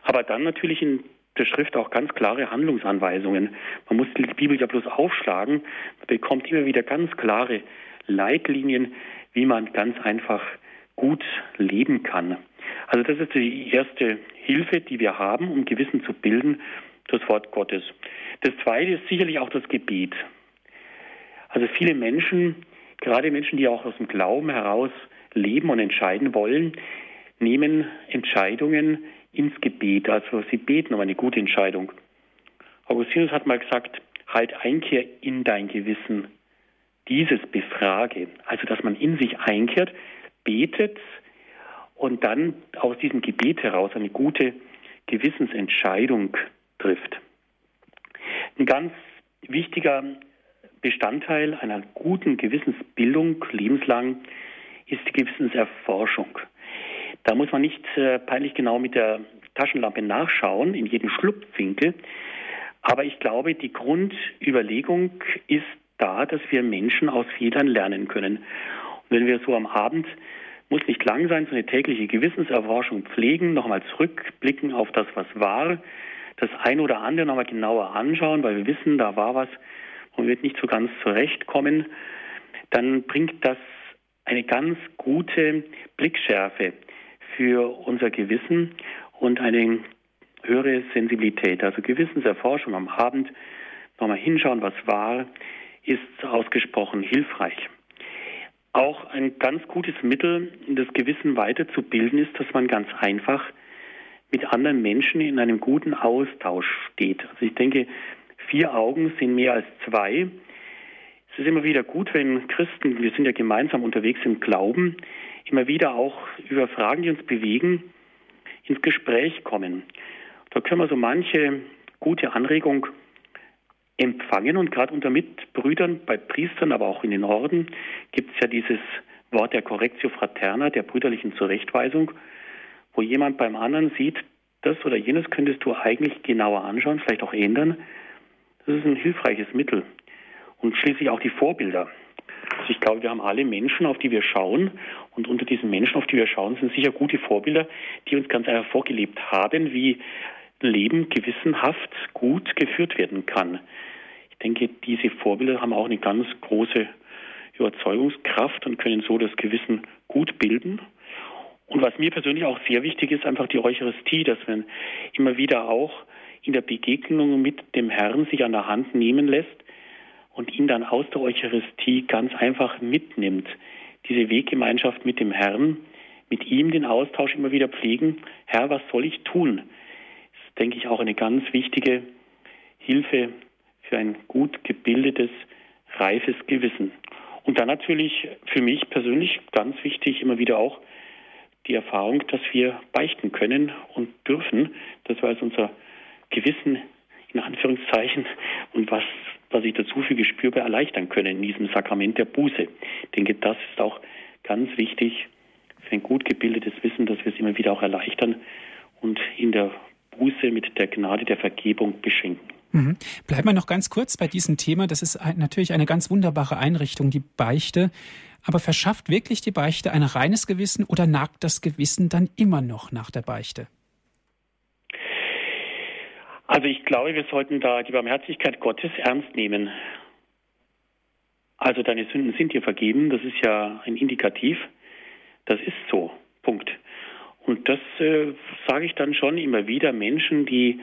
Aber dann natürlich in der Schrift auch ganz klare Handlungsanweisungen. Man muss die Bibel ja bloß aufschlagen, man bekommt immer wieder ganz klare Leitlinien, wie man ganz einfach gut leben kann. Also das ist die erste Hilfe, die wir haben, um Gewissen zu bilden, das Wort Gottes. Das zweite ist sicherlich auch das Gebet. Also viele Menschen Gerade Menschen, die auch aus dem Glauben heraus leben und entscheiden wollen, nehmen Entscheidungen ins Gebet. Also sie beten um eine gute Entscheidung. Augustinus hat mal gesagt, halt Einkehr in dein Gewissen. Dieses befrage. Also, dass man in sich einkehrt, betet und dann aus diesem Gebet heraus eine gute Gewissensentscheidung trifft. Ein ganz wichtiger Bestandteil einer guten Gewissensbildung lebenslang ist die Gewissenserforschung. Da muss man nicht äh, peinlich genau mit der Taschenlampe nachschauen, in jedem Schlupfwinkel. Aber ich glaube, die Grundüberlegung ist da, dass wir Menschen aus Fehlern lernen können. Und wenn wir so am Abend, muss nicht lang sein, so eine tägliche Gewissenserforschung pflegen, nochmal zurückblicken auf das, was war, das ein oder andere nochmal genauer anschauen, weil wir wissen, da war was, und wird nicht so ganz zurechtkommen, dann bringt das eine ganz gute Blickschärfe für unser Gewissen und eine höhere Sensibilität. Also Gewissenserforschung am Abend, nochmal hinschauen, was war, ist ausgesprochen hilfreich. Auch ein ganz gutes Mittel, das Gewissen weiterzubilden, ist, dass man ganz einfach mit anderen Menschen in einem guten Austausch steht. Also ich denke, Vier Augen sind mehr als zwei. Es ist immer wieder gut, wenn Christen, wir sind ja gemeinsam unterwegs im Glauben, immer wieder auch über Fragen, die uns bewegen, ins Gespräch kommen. Da können wir so manche gute Anregung empfangen und gerade unter Mitbrüdern, bei Priestern, aber auch in den Orden gibt es ja dieses Wort der Correctio Fraterna, der brüderlichen Zurechtweisung, wo jemand beim anderen sieht, das oder jenes könntest du eigentlich genauer anschauen, vielleicht auch ändern. Das ist ein hilfreiches Mittel. Und schließlich auch die Vorbilder. Also ich glaube, wir haben alle Menschen, auf die wir schauen. Und unter diesen Menschen, auf die wir schauen, sind sicher gute Vorbilder, die uns ganz einfach vorgelebt haben, wie Leben gewissenhaft gut geführt werden kann. Ich denke, diese Vorbilder haben auch eine ganz große Überzeugungskraft und können so das Gewissen gut bilden. Und was mir persönlich auch sehr wichtig ist, einfach die Eucharistie, dass man immer wieder auch in der Begegnung mit dem Herrn sich an der Hand nehmen lässt und ihn dann aus der Eucharistie ganz einfach mitnimmt. Diese Weggemeinschaft mit dem Herrn, mit ihm den Austausch immer wieder pflegen. Herr, was soll ich tun? Das ist, denke ich, auch eine ganz wichtige Hilfe für ein gut gebildetes, reifes Gewissen. Und dann natürlich für mich persönlich ganz wichtig immer wieder auch die Erfahrung, dass wir beichten können und dürfen, dass wir als unser Gewissen in Anführungszeichen und was, was ich dazu füge, spürbar erleichtern können in diesem Sakrament der Buße. Ich denke, das ist auch ganz wichtig für ein gut gebildetes Wissen, dass wir es immer wieder auch erleichtern und in der Buße mit der Gnade der Vergebung beschenken. Mhm. Bleiben wir noch ganz kurz bei diesem Thema. Das ist natürlich eine ganz wunderbare Einrichtung, die Beichte. Aber verschafft wirklich die Beichte ein reines Gewissen oder nagt das Gewissen dann immer noch nach der Beichte? Also ich glaube, wir sollten da die Barmherzigkeit Gottes ernst nehmen. Also deine Sünden sind dir vergeben, das ist ja ein Indikativ. Das ist so. Punkt. Und das äh, sage ich dann schon immer wieder Menschen, die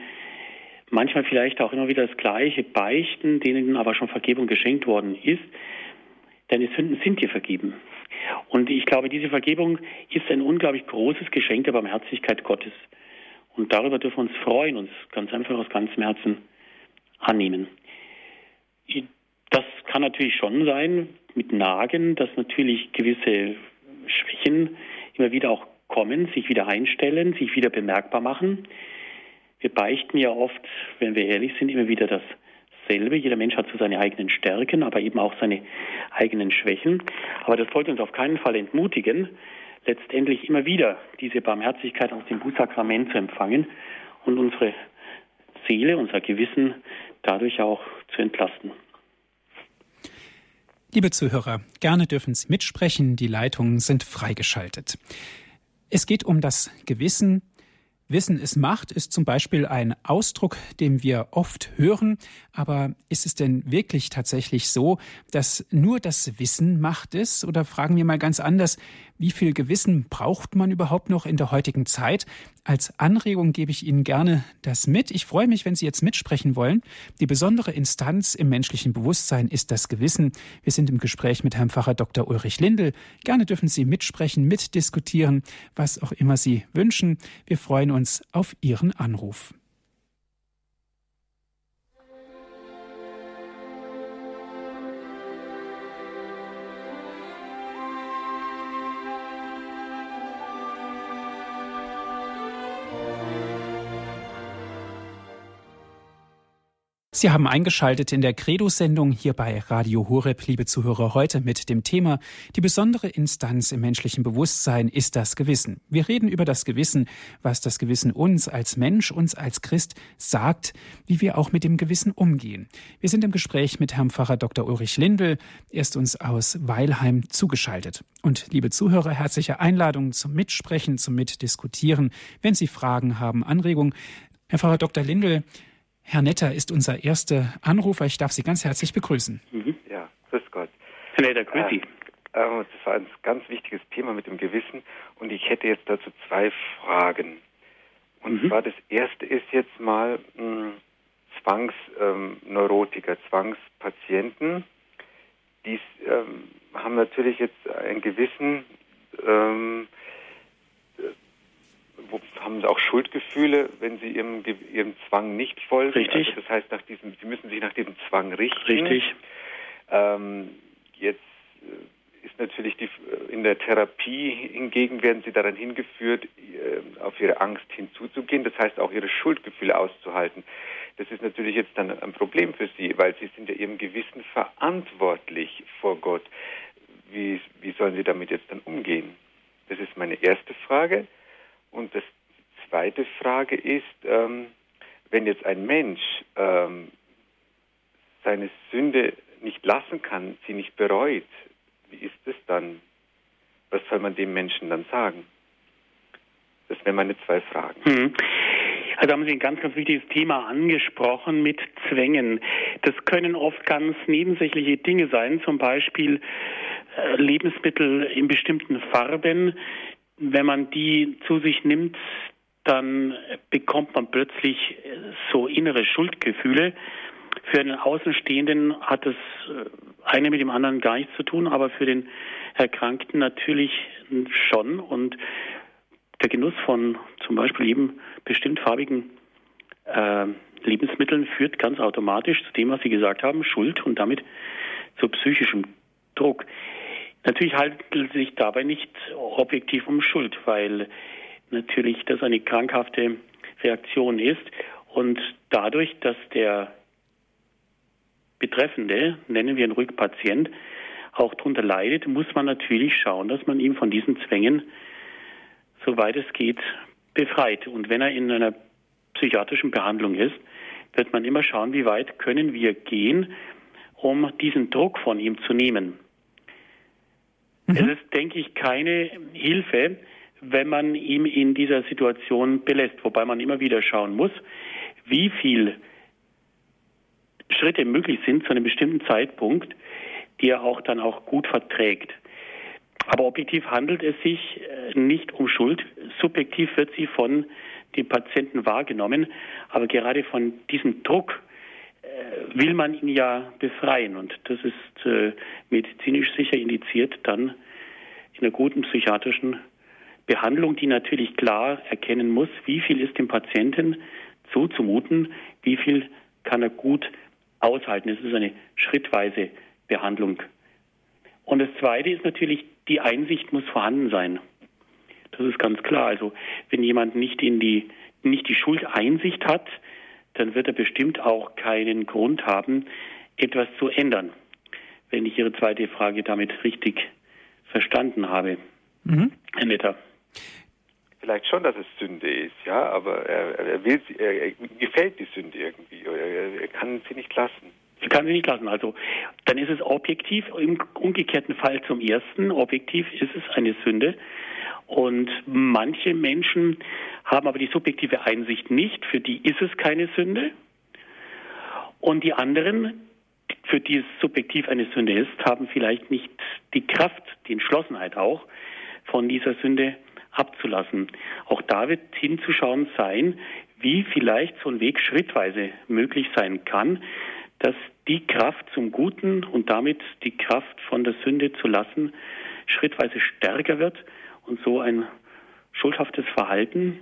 manchmal vielleicht auch immer wieder das Gleiche beichten, denen aber schon Vergebung geschenkt worden ist. Deine Sünden sind dir vergeben. Und ich glaube, diese Vergebung ist ein unglaublich großes Geschenk der Barmherzigkeit Gottes. Und darüber dürfen wir uns freuen, uns ganz einfach aus ganzem Herzen annehmen. Das kann natürlich schon sein mit Nagen, dass natürlich gewisse Schwächen immer wieder auch kommen, sich wieder einstellen, sich wieder bemerkbar machen. Wir beichten ja oft, wenn wir ehrlich sind, immer wieder dasselbe. Jeder Mensch hat so seine eigenen Stärken, aber eben auch seine eigenen Schwächen. Aber das sollte uns auf keinen Fall entmutigen, letztendlich immer wieder diese Barmherzigkeit aus dem Bußsakrament zu empfangen und unsere Seele, unser Gewissen dadurch auch zu entlasten. Liebe Zuhörer, gerne dürfen Sie mitsprechen, die Leitungen sind freigeschaltet. Es geht um das Gewissen, Wissen ist Macht ist zum Beispiel ein Ausdruck, den wir oft hören. Aber ist es denn wirklich tatsächlich so, dass nur das Wissen Macht ist? Oder fragen wir mal ganz anders, wie viel Gewissen braucht man überhaupt noch in der heutigen Zeit? Als Anregung gebe ich Ihnen gerne das mit. Ich freue mich, wenn Sie jetzt mitsprechen wollen. Die besondere Instanz im menschlichen Bewusstsein ist das Gewissen. Wir sind im Gespräch mit Herrn Pfarrer Dr. Ulrich Lindel. Gerne dürfen Sie mitsprechen, mitdiskutieren, was auch immer Sie wünschen. Wir freuen uns auf Ihren Anruf. Sie haben eingeschaltet in der Credo-Sendung hier bei Radio Horeb, liebe Zuhörer, heute mit dem Thema Die besondere Instanz im menschlichen Bewusstsein ist das Gewissen. Wir reden über das Gewissen, was das Gewissen uns als Mensch, uns als Christ sagt, wie wir auch mit dem Gewissen umgehen. Wir sind im Gespräch mit Herrn Pfarrer Dr. Ulrich Lindel. Er ist uns aus Weilheim zugeschaltet. Und liebe Zuhörer, herzliche Einladung zum Mitsprechen, zum Mitdiskutieren. Wenn Sie Fragen haben, Anregungen, Herr Pfarrer Dr. Lindel, Herr Netter ist unser erster Anrufer. Ich darf Sie ganz herzlich begrüßen. Mhm. Ja, grüß Gott. Herr Netter, grüß Sie. Äh, äh, das war ein ganz wichtiges Thema mit dem Gewissen und ich hätte jetzt dazu zwei Fragen. Und mhm. zwar das erste ist jetzt mal mh, Zwangsneurotiker, ähm, Zwangspatienten. Die ähm, haben natürlich jetzt ein Gewissen, ähm, haben sie auch Schuldgefühle, wenn sie ihrem, ihrem Zwang nicht folgen. Richtig. Also das heißt, nach diesem, sie müssen sich nach diesem Zwang richten. Richtig. Ähm, jetzt äh, ist natürlich die, äh, in der Therapie hingegen werden sie daran hingeführt, äh, auf ihre Angst hinzuzugehen, das heißt auch ihre Schuldgefühle auszuhalten. Das ist natürlich jetzt dann ein Problem für sie, weil sie sind ja ihrem Gewissen verantwortlich vor Gott. Wie, wie sollen sie damit jetzt dann umgehen? Das ist meine erste Frage. Und das zweite Frage ist, ähm, wenn jetzt ein Mensch ähm, seine Sünde nicht lassen kann, sie nicht bereut, wie ist es dann? Was soll man dem Menschen dann sagen? Das wären meine zwei Fragen. Hm. Also haben Sie ein ganz, ganz wichtiges Thema angesprochen mit Zwängen. Das können oft ganz nebensächliche Dinge sein, zum Beispiel äh, Lebensmittel in bestimmten Farben. Wenn man die zu sich nimmt, dann bekommt man plötzlich so innere Schuldgefühle. Für einen Außenstehenden hat das äh, eine mit dem anderen gar nichts zu tun, aber für den Erkrankten natürlich schon. Und der Genuss von zum Beispiel eben bestimmt farbigen äh, Lebensmitteln führt ganz automatisch zu dem, was Sie gesagt haben, Schuld und damit zu psychischem Druck. Natürlich handelt es sich dabei nicht objektiv um Schuld, weil natürlich das eine krankhafte Reaktion ist und dadurch, dass der Betreffende, nennen wir ihn ruhig Patient, auch darunter leidet, muss man natürlich schauen, dass man ihm von diesen Zwängen, soweit es geht, befreit. Und wenn er in einer psychiatrischen Behandlung ist, wird man immer schauen, wie weit können wir gehen, um diesen Druck von ihm zu nehmen. Mhm. Es ist, denke ich, keine Hilfe, wenn man ihm in dieser Situation belässt, wobei man immer wieder schauen muss, wie viel Schritte möglich sind zu einem bestimmten Zeitpunkt, die er auch dann auch gut verträgt. Aber objektiv handelt es sich äh, nicht um Schuld. Subjektiv wird sie von dem Patienten wahrgenommen. Aber gerade von diesem Druck will man ihn ja befreien. Und das ist äh, medizinisch sicher indiziert, dann in einer guten psychiatrischen Behandlung, die natürlich klar erkennen muss, wie viel ist dem Patienten zuzumuten, wie viel kann er gut aushalten. Es ist eine schrittweise Behandlung. Und das Zweite ist natürlich, die Einsicht muss vorhanden sein. Das ist ganz klar. Also wenn jemand nicht in die nicht die Schuldeinsicht hat, dann wird er bestimmt auch keinen Grund haben, etwas zu ändern. Wenn ich Ihre zweite Frage damit richtig verstanden habe, mhm. Herr Netter vielleicht schon, dass es Sünde ist, ja, aber er, er will sie, er, er gefällt die Sünde irgendwie, er, er kann sie nicht lassen. Sie kann sie nicht lassen. Also dann ist es objektiv, im umgekehrten Fall zum ersten, objektiv ist es eine Sünde. Und manche Menschen haben aber die subjektive Einsicht nicht, für die ist es keine Sünde. Und die anderen, für die es subjektiv eine Sünde ist, haben vielleicht nicht die Kraft, die Entschlossenheit auch, von dieser Sünde abzulassen. Auch da wird hinzuschauen sein, wie vielleicht so ein Weg schrittweise möglich sein kann, dass die Kraft zum Guten und damit die Kraft von der Sünde zu lassen schrittweise stärker wird und so ein schuldhaftes Verhalten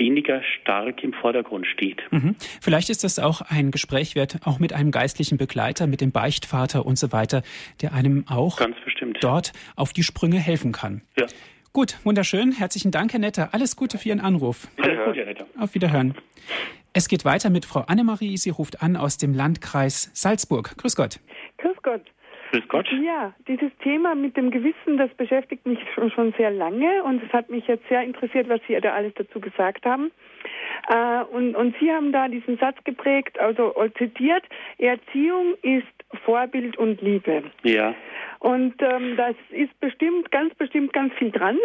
weniger stark im Vordergrund steht. Mhm. Vielleicht ist das auch ein Gespräch wert, auch mit einem geistlichen Begleiter, mit dem Beichtvater und so weiter, der einem auch dort auf die Sprünge helfen kann. Ja. Gut, wunderschön. Herzlichen Dank, Herr Netter. Alles Gute für Ihren Anruf. Alles Gute, Herr Netter. Auf Wiederhören. Es geht weiter mit Frau Annemarie. Sie ruft an aus dem Landkreis Salzburg. Grüß Gott. Grüß Gott. Grüß Gott. Ja, dieses Thema mit dem Gewissen, das beschäftigt mich schon, schon sehr lange und es hat mich jetzt sehr interessiert, was Sie da alles dazu gesagt haben. Äh, und, und Sie haben da diesen Satz geprägt, also zitiert, Erziehung ist Vorbild und Liebe. Ja. Und ähm, das ist bestimmt, ganz bestimmt ganz viel dran.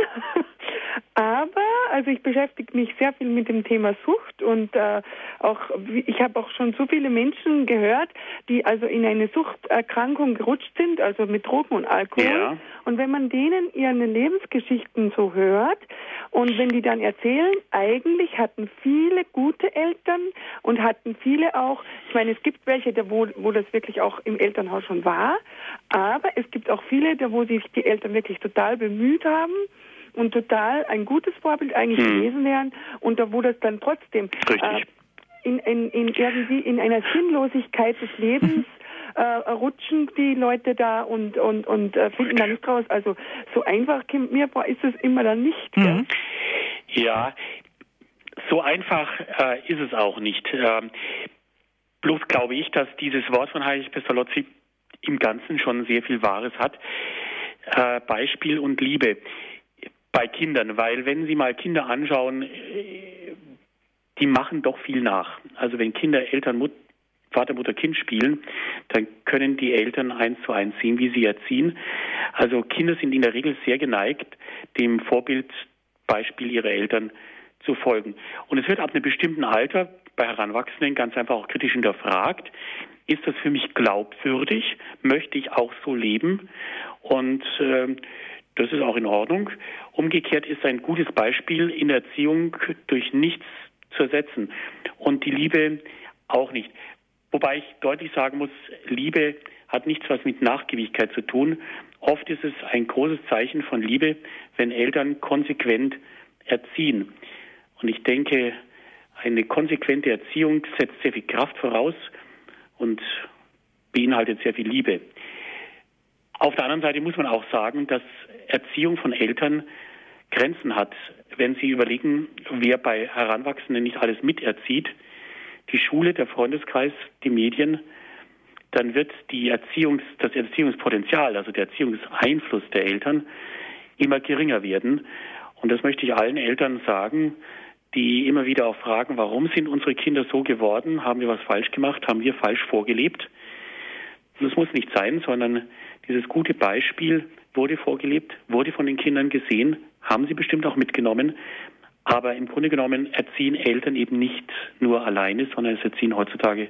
Aber, also ich beschäftige mich sehr viel mit dem Thema Sucht und äh, auch, ich habe auch schon so viele Menschen gehört, die also in eine Suchterkrankung gerutscht sind, also mit Drogen und Alkohol. Ja. Und wenn man denen ihre Lebensgeschichten so hört und wenn die dann erzählen, eigentlich hatten viele gute Eltern und hatten viele auch, ich meine, es gibt welche, wo, wo das wirklich auch im Elternhaus schon war, aber es gibt auch viele, wo sich die Eltern wirklich total bemüht haben und total ein gutes Vorbild eigentlich hm. gewesen wären und da wo das dann trotzdem äh, in, in, in irgendwie in einer Sinnlosigkeit des Lebens äh, rutschen die Leute da und und und äh, finden da nicht raus. Also so einfach mir ist es immer dann nicht. Mhm. Ja, so einfach äh, ist es auch nicht. Ähm, bloß glaube ich, dass dieses Wort von Heilig Pestalozzi im Ganzen schon sehr viel Wahres hat. Äh, Beispiel und Liebe bei Kindern, weil wenn Sie mal Kinder anschauen, äh, die machen doch viel nach. Also wenn Kinder Eltern, Mut, Vater, Mutter, Kind spielen, dann können die Eltern eins zu eins sehen, wie sie erziehen. Also Kinder sind in der Regel sehr geneigt, dem Vorbildbeispiel ihrer Eltern zu folgen. Und es wird ab einem bestimmten Alter bei Heranwachsenden ganz einfach auch kritisch hinterfragt. Ist das für mich glaubwürdig? Möchte ich auch so leben? Und äh, das ist auch in Ordnung. Umgekehrt ist ein gutes Beispiel in der Erziehung durch nichts zu ersetzen. Und die Liebe auch nicht. Wobei ich deutlich sagen muss, Liebe hat nichts was mit Nachgiebigkeit zu tun. Oft ist es ein großes Zeichen von Liebe, wenn Eltern konsequent erziehen. Und ich denke, eine konsequente Erziehung setzt sehr viel Kraft voraus und beinhaltet sehr viel Liebe. Auf der anderen Seite muss man auch sagen, dass Erziehung von Eltern Grenzen hat. Wenn Sie überlegen, wer bei Heranwachsenden nicht alles miterzieht, die Schule, der Freundeskreis, die Medien, dann wird die Erziehungs, das Erziehungspotenzial, also der Erziehungseinfluss der Eltern immer geringer werden. Und das möchte ich allen Eltern sagen, die immer wieder auch fragen, warum sind unsere Kinder so geworden? Haben wir was falsch gemacht? Haben wir falsch vorgelebt? Das muss nicht sein, sondern dieses gute Beispiel wurde vorgelebt, wurde von den Kindern gesehen, haben sie bestimmt auch mitgenommen. Aber im Grunde genommen erziehen Eltern eben nicht nur alleine, sondern es erziehen heutzutage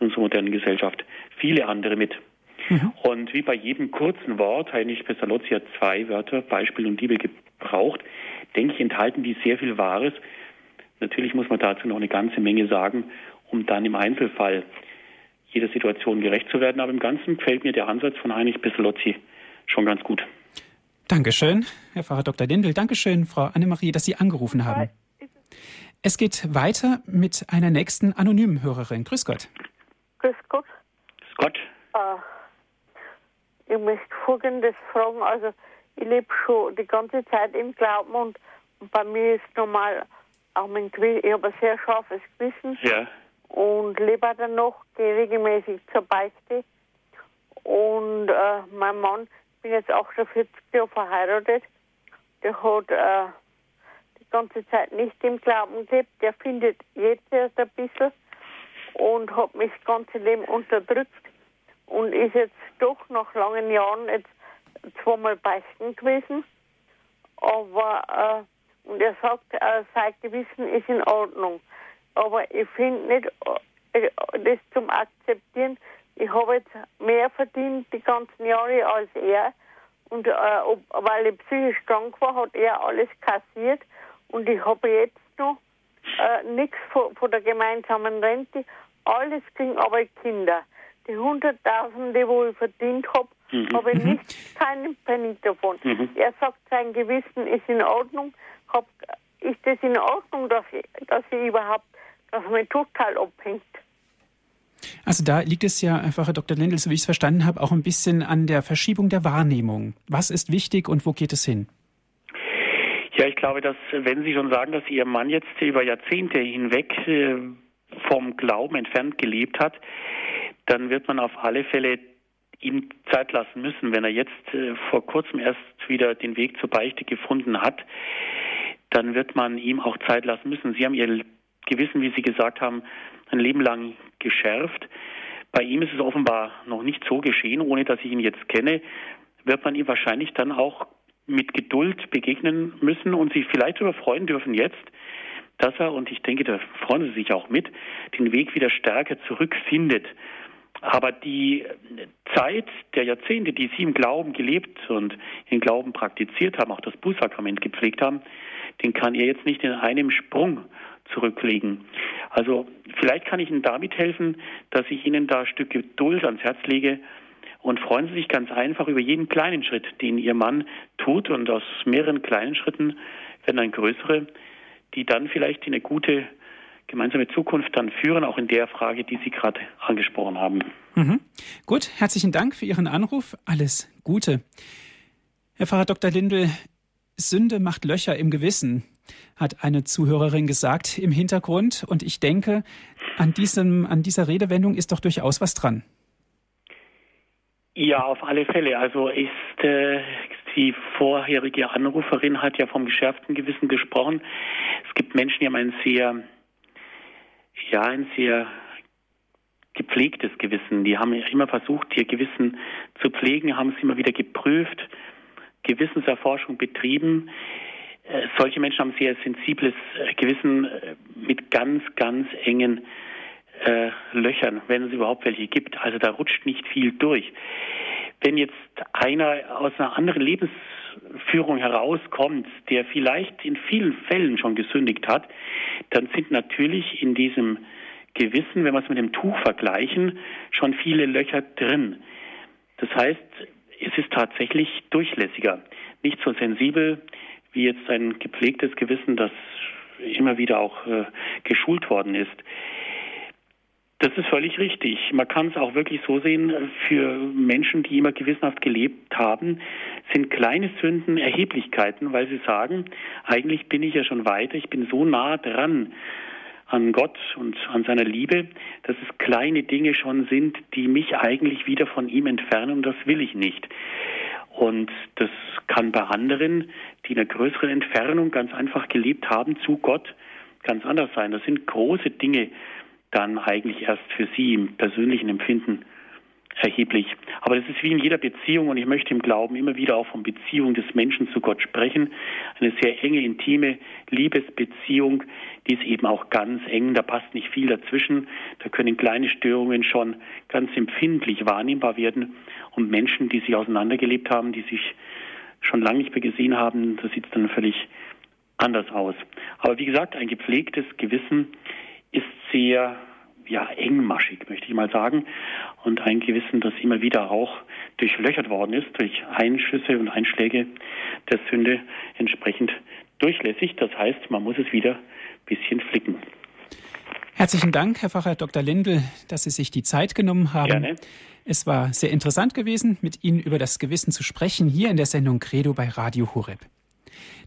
in unserer modernen Gesellschaft viele andere mit. Mhm. Und wie bei jedem kurzen Wort, Heinrich Pestalozzi hat zwei Wörter, Beispiel und Liebe, gebraucht, denke ich, enthalten die sehr viel Wahres. Natürlich muss man dazu noch eine ganze Menge sagen, um dann im Einzelfall jeder Situation gerecht zu werden. Aber im Ganzen gefällt mir der Ansatz von Heinrich Pestalozzi schon ganz gut. Dankeschön, Herr Pfarrer Dr. Lindel. Dankeschön, Frau Annemarie, dass Sie angerufen haben. Es geht weiter mit einer nächsten anonymen Hörerin. Grüß Gott. Grüß Gott. Grüß Gott. Äh, ich möchte Folgendes fragen. Also, ich lebe schon die ganze Zeit im Glauben und bei mir ist normal auch mein Gewissen, ich habe ein sehr scharfes Gewissen. Ja. Und lebe dann noch, gehe regelmäßig zur Beichte. Und äh, mein Mann bin jetzt auch schon 40 Jahre verheiratet. Der hat äh, die ganze Zeit nicht im Glauben gelebt. Der findet jetzt erst ein bisschen und hat mich das ganze Leben unterdrückt und ist jetzt doch nach langen Jahren jetzt zweimal beichten gewesen. Aber, äh, und er sagt, sein Gewissen ist in Ordnung. Aber ich finde nicht, äh, das zum Akzeptieren, ich habe jetzt mehr verdient die ganzen Jahre als er. Und äh, ob, weil ich psychisch krank war, hat er alles kassiert. Und ich habe jetzt noch äh, nichts von, von, der gemeinsamen Rente. Alles ging aber Kinder. Die Hunderttausende, wo ich verdient habe, mhm. habe mhm. nicht keinen Penny davon. Mhm. Er sagt, sein Gewissen ist in Ordnung. Hab, ist das in Ordnung, dass ich, dass überhaupt, dass man total abhängt? Also da liegt es ja einfach, Herr Dr. Lendl, so wie ich es verstanden habe, auch ein bisschen an der Verschiebung der Wahrnehmung. Was ist wichtig und wo geht es hin? Ja, ich glaube, dass wenn Sie schon sagen, dass Ihr Mann jetzt über Jahrzehnte hinweg äh, vom Glauben entfernt gelebt hat, dann wird man auf alle Fälle ihm Zeit lassen müssen. Wenn er jetzt äh, vor kurzem erst wieder den Weg zur Beichte gefunden hat, dann wird man ihm auch Zeit lassen müssen. Sie haben Ihr Gewissen, wie Sie gesagt haben, ein Leben lang geschärft. Bei ihm ist es offenbar noch nicht so geschehen, ohne dass ich ihn jetzt kenne, wird man ihm wahrscheinlich dann auch mit Geduld begegnen müssen und sich vielleicht darüber freuen dürfen jetzt, dass er, und ich denke, da freuen Sie sich auch mit, den Weg wieder stärker zurückfindet. Aber die Zeit der Jahrzehnte, die Sie im Glauben gelebt und im Glauben praktiziert haben, auch das Bußsakrament gepflegt haben, den kann er jetzt nicht in einem Sprung zurücklegen. Also vielleicht kann ich Ihnen damit helfen, dass ich Ihnen da ein Stück Geduld ans Herz lege und freuen Sie sich ganz einfach über jeden kleinen Schritt, den Ihr Mann tut und aus mehreren kleinen Schritten werden dann größere, die dann vielleicht in eine gute gemeinsame Zukunft dann führen, auch in der Frage, die Sie gerade angesprochen haben. Mhm. Gut, herzlichen Dank für Ihren Anruf. Alles Gute. Herr Pfarrer Dr. Lindel, Sünde macht Löcher im Gewissen hat eine Zuhörerin gesagt im Hintergrund. Und ich denke, an, diesem, an dieser Redewendung ist doch durchaus was dran. Ja, auf alle Fälle. Also ist äh, die vorherige Anruferin hat ja vom geschärften Gewissen gesprochen. Es gibt Menschen, die haben ein sehr, ja, ein sehr gepflegtes Gewissen. Die haben immer versucht, ihr Gewissen zu pflegen, haben es immer wieder geprüft, Gewissenserforschung betrieben. Äh, solche Menschen haben sehr sensibles äh, Gewissen äh, mit ganz, ganz engen äh, Löchern, wenn es überhaupt welche gibt. Also da rutscht nicht viel durch. Wenn jetzt einer aus einer anderen Lebensführung herauskommt, der vielleicht in vielen Fällen schon gesündigt hat, dann sind natürlich in diesem Gewissen, wenn wir es mit dem Tuch vergleichen, schon viele Löcher drin. Das heißt, es ist tatsächlich durchlässiger, nicht so sensibel wie jetzt ein gepflegtes Gewissen, das immer wieder auch äh, geschult worden ist. Das ist völlig richtig. Man kann es auch wirklich so sehen, für Menschen, die immer gewissenhaft gelebt haben, sind kleine Sünden Erheblichkeiten, weil sie sagen, eigentlich bin ich ja schon weiter, ich bin so nah dran an Gott und an seiner Liebe, dass es kleine Dinge schon sind, die mich eigentlich wieder von ihm entfernen und das will ich nicht. Und das kann bei anderen, die in einer größeren Entfernung ganz einfach gelebt haben zu Gott, ganz anders sein. Das sind große Dinge dann eigentlich erst für sie im persönlichen Empfinden erheblich. Aber das ist wie in jeder Beziehung und ich möchte im Glauben immer wieder auch von Beziehung des Menschen zu Gott sprechen. Eine sehr enge, intime Liebesbeziehung, die ist eben auch ganz eng, da passt nicht viel dazwischen. Da können kleine Störungen schon ganz empfindlich wahrnehmbar werden und Menschen, die sich auseinandergelebt haben, die sich schon lange nicht mehr gesehen haben, da sieht es dann völlig anders aus. Aber wie gesagt, ein gepflegtes Gewissen sehr ja, engmaschig, möchte ich mal sagen. Und ein Gewissen, das immer wieder auch durchlöchert worden ist durch Einschüsse und Einschläge der Sünde entsprechend durchlässig. Das heißt, man muss es wieder ein bisschen flicken. Herzlichen Dank, Herr Pfarrer Dr. Lindl, dass Sie sich die Zeit genommen haben. Gerne. Es war sehr interessant gewesen, mit Ihnen über das Gewissen zu sprechen, hier in der Sendung Credo bei Radio Horeb.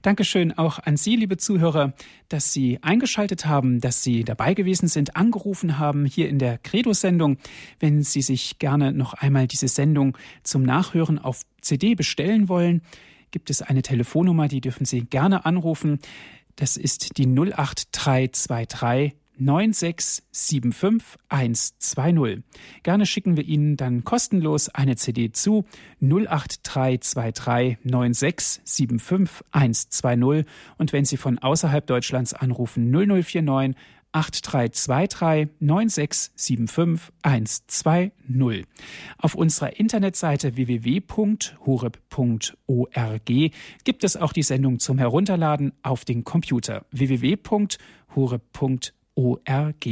Dankeschön auch an Sie, liebe Zuhörer, dass Sie eingeschaltet haben, dass Sie dabei gewesen sind, angerufen haben hier in der Credo-Sendung. Wenn Sie sich gerne noch einmal diese Sendung zum Nachhören auf CD bestellen wollen, gibt es eine Telefonnummer, die dürfen Sie gerne anrufen. Das ist die 08323 9675120. Gerne schicken wir Ihnen dann kostenlos eine CD zu 08323 9675120 und wenn Sie von außerhalb Deutschlands anrufen 0049 8323 9675120. Auf unserer Internetseite www.horeb.org gibt es auch die Sendung zum Herunterladen auf den Computer www.horeb.org org.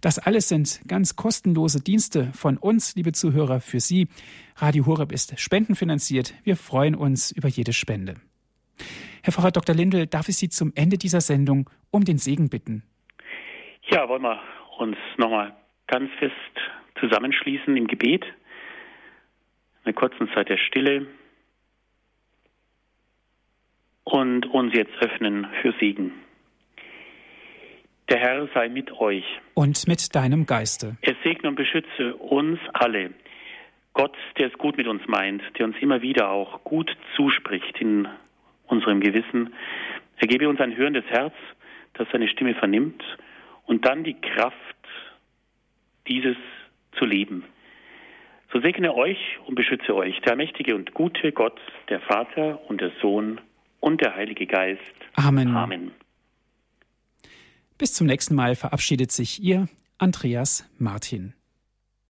Das alles sind ganz kostenlose Dienste von uns, liebe Zuhörer, für Sie. Radio Horeb ist spendenfinanziert. Wir freuen uns über jede Spende. Herr Pfarrer Dr. Lindel, darf ich Sie zum Ende dieser Sendung um den Segen bitten? Ja, wollen wir uns nochmal ganz fest zusammenschließen im Gebet. Eine kurzen Zeit der Stille und uns jetzt öffnen für Segen. Der Herr sei mit euch. Und mit deinem Geiste. Er segne und beschütze uns alle. Gott, der es gut mit uns meint, der uns immer wieder auch gut zuspricht in unserem Gewissen. Er gebe uns ein hörendes Herz, das seine Stimme vernimmt und dann die Kraft, dieses zu leben. So segne euch und beschütze euch der mächtige und gute Gott, der Vater und der Sohn und der Heilige Geist. Amen. Amen. Bis zum nächsten Mal verabschiedet sich Ihr Andreas Martin.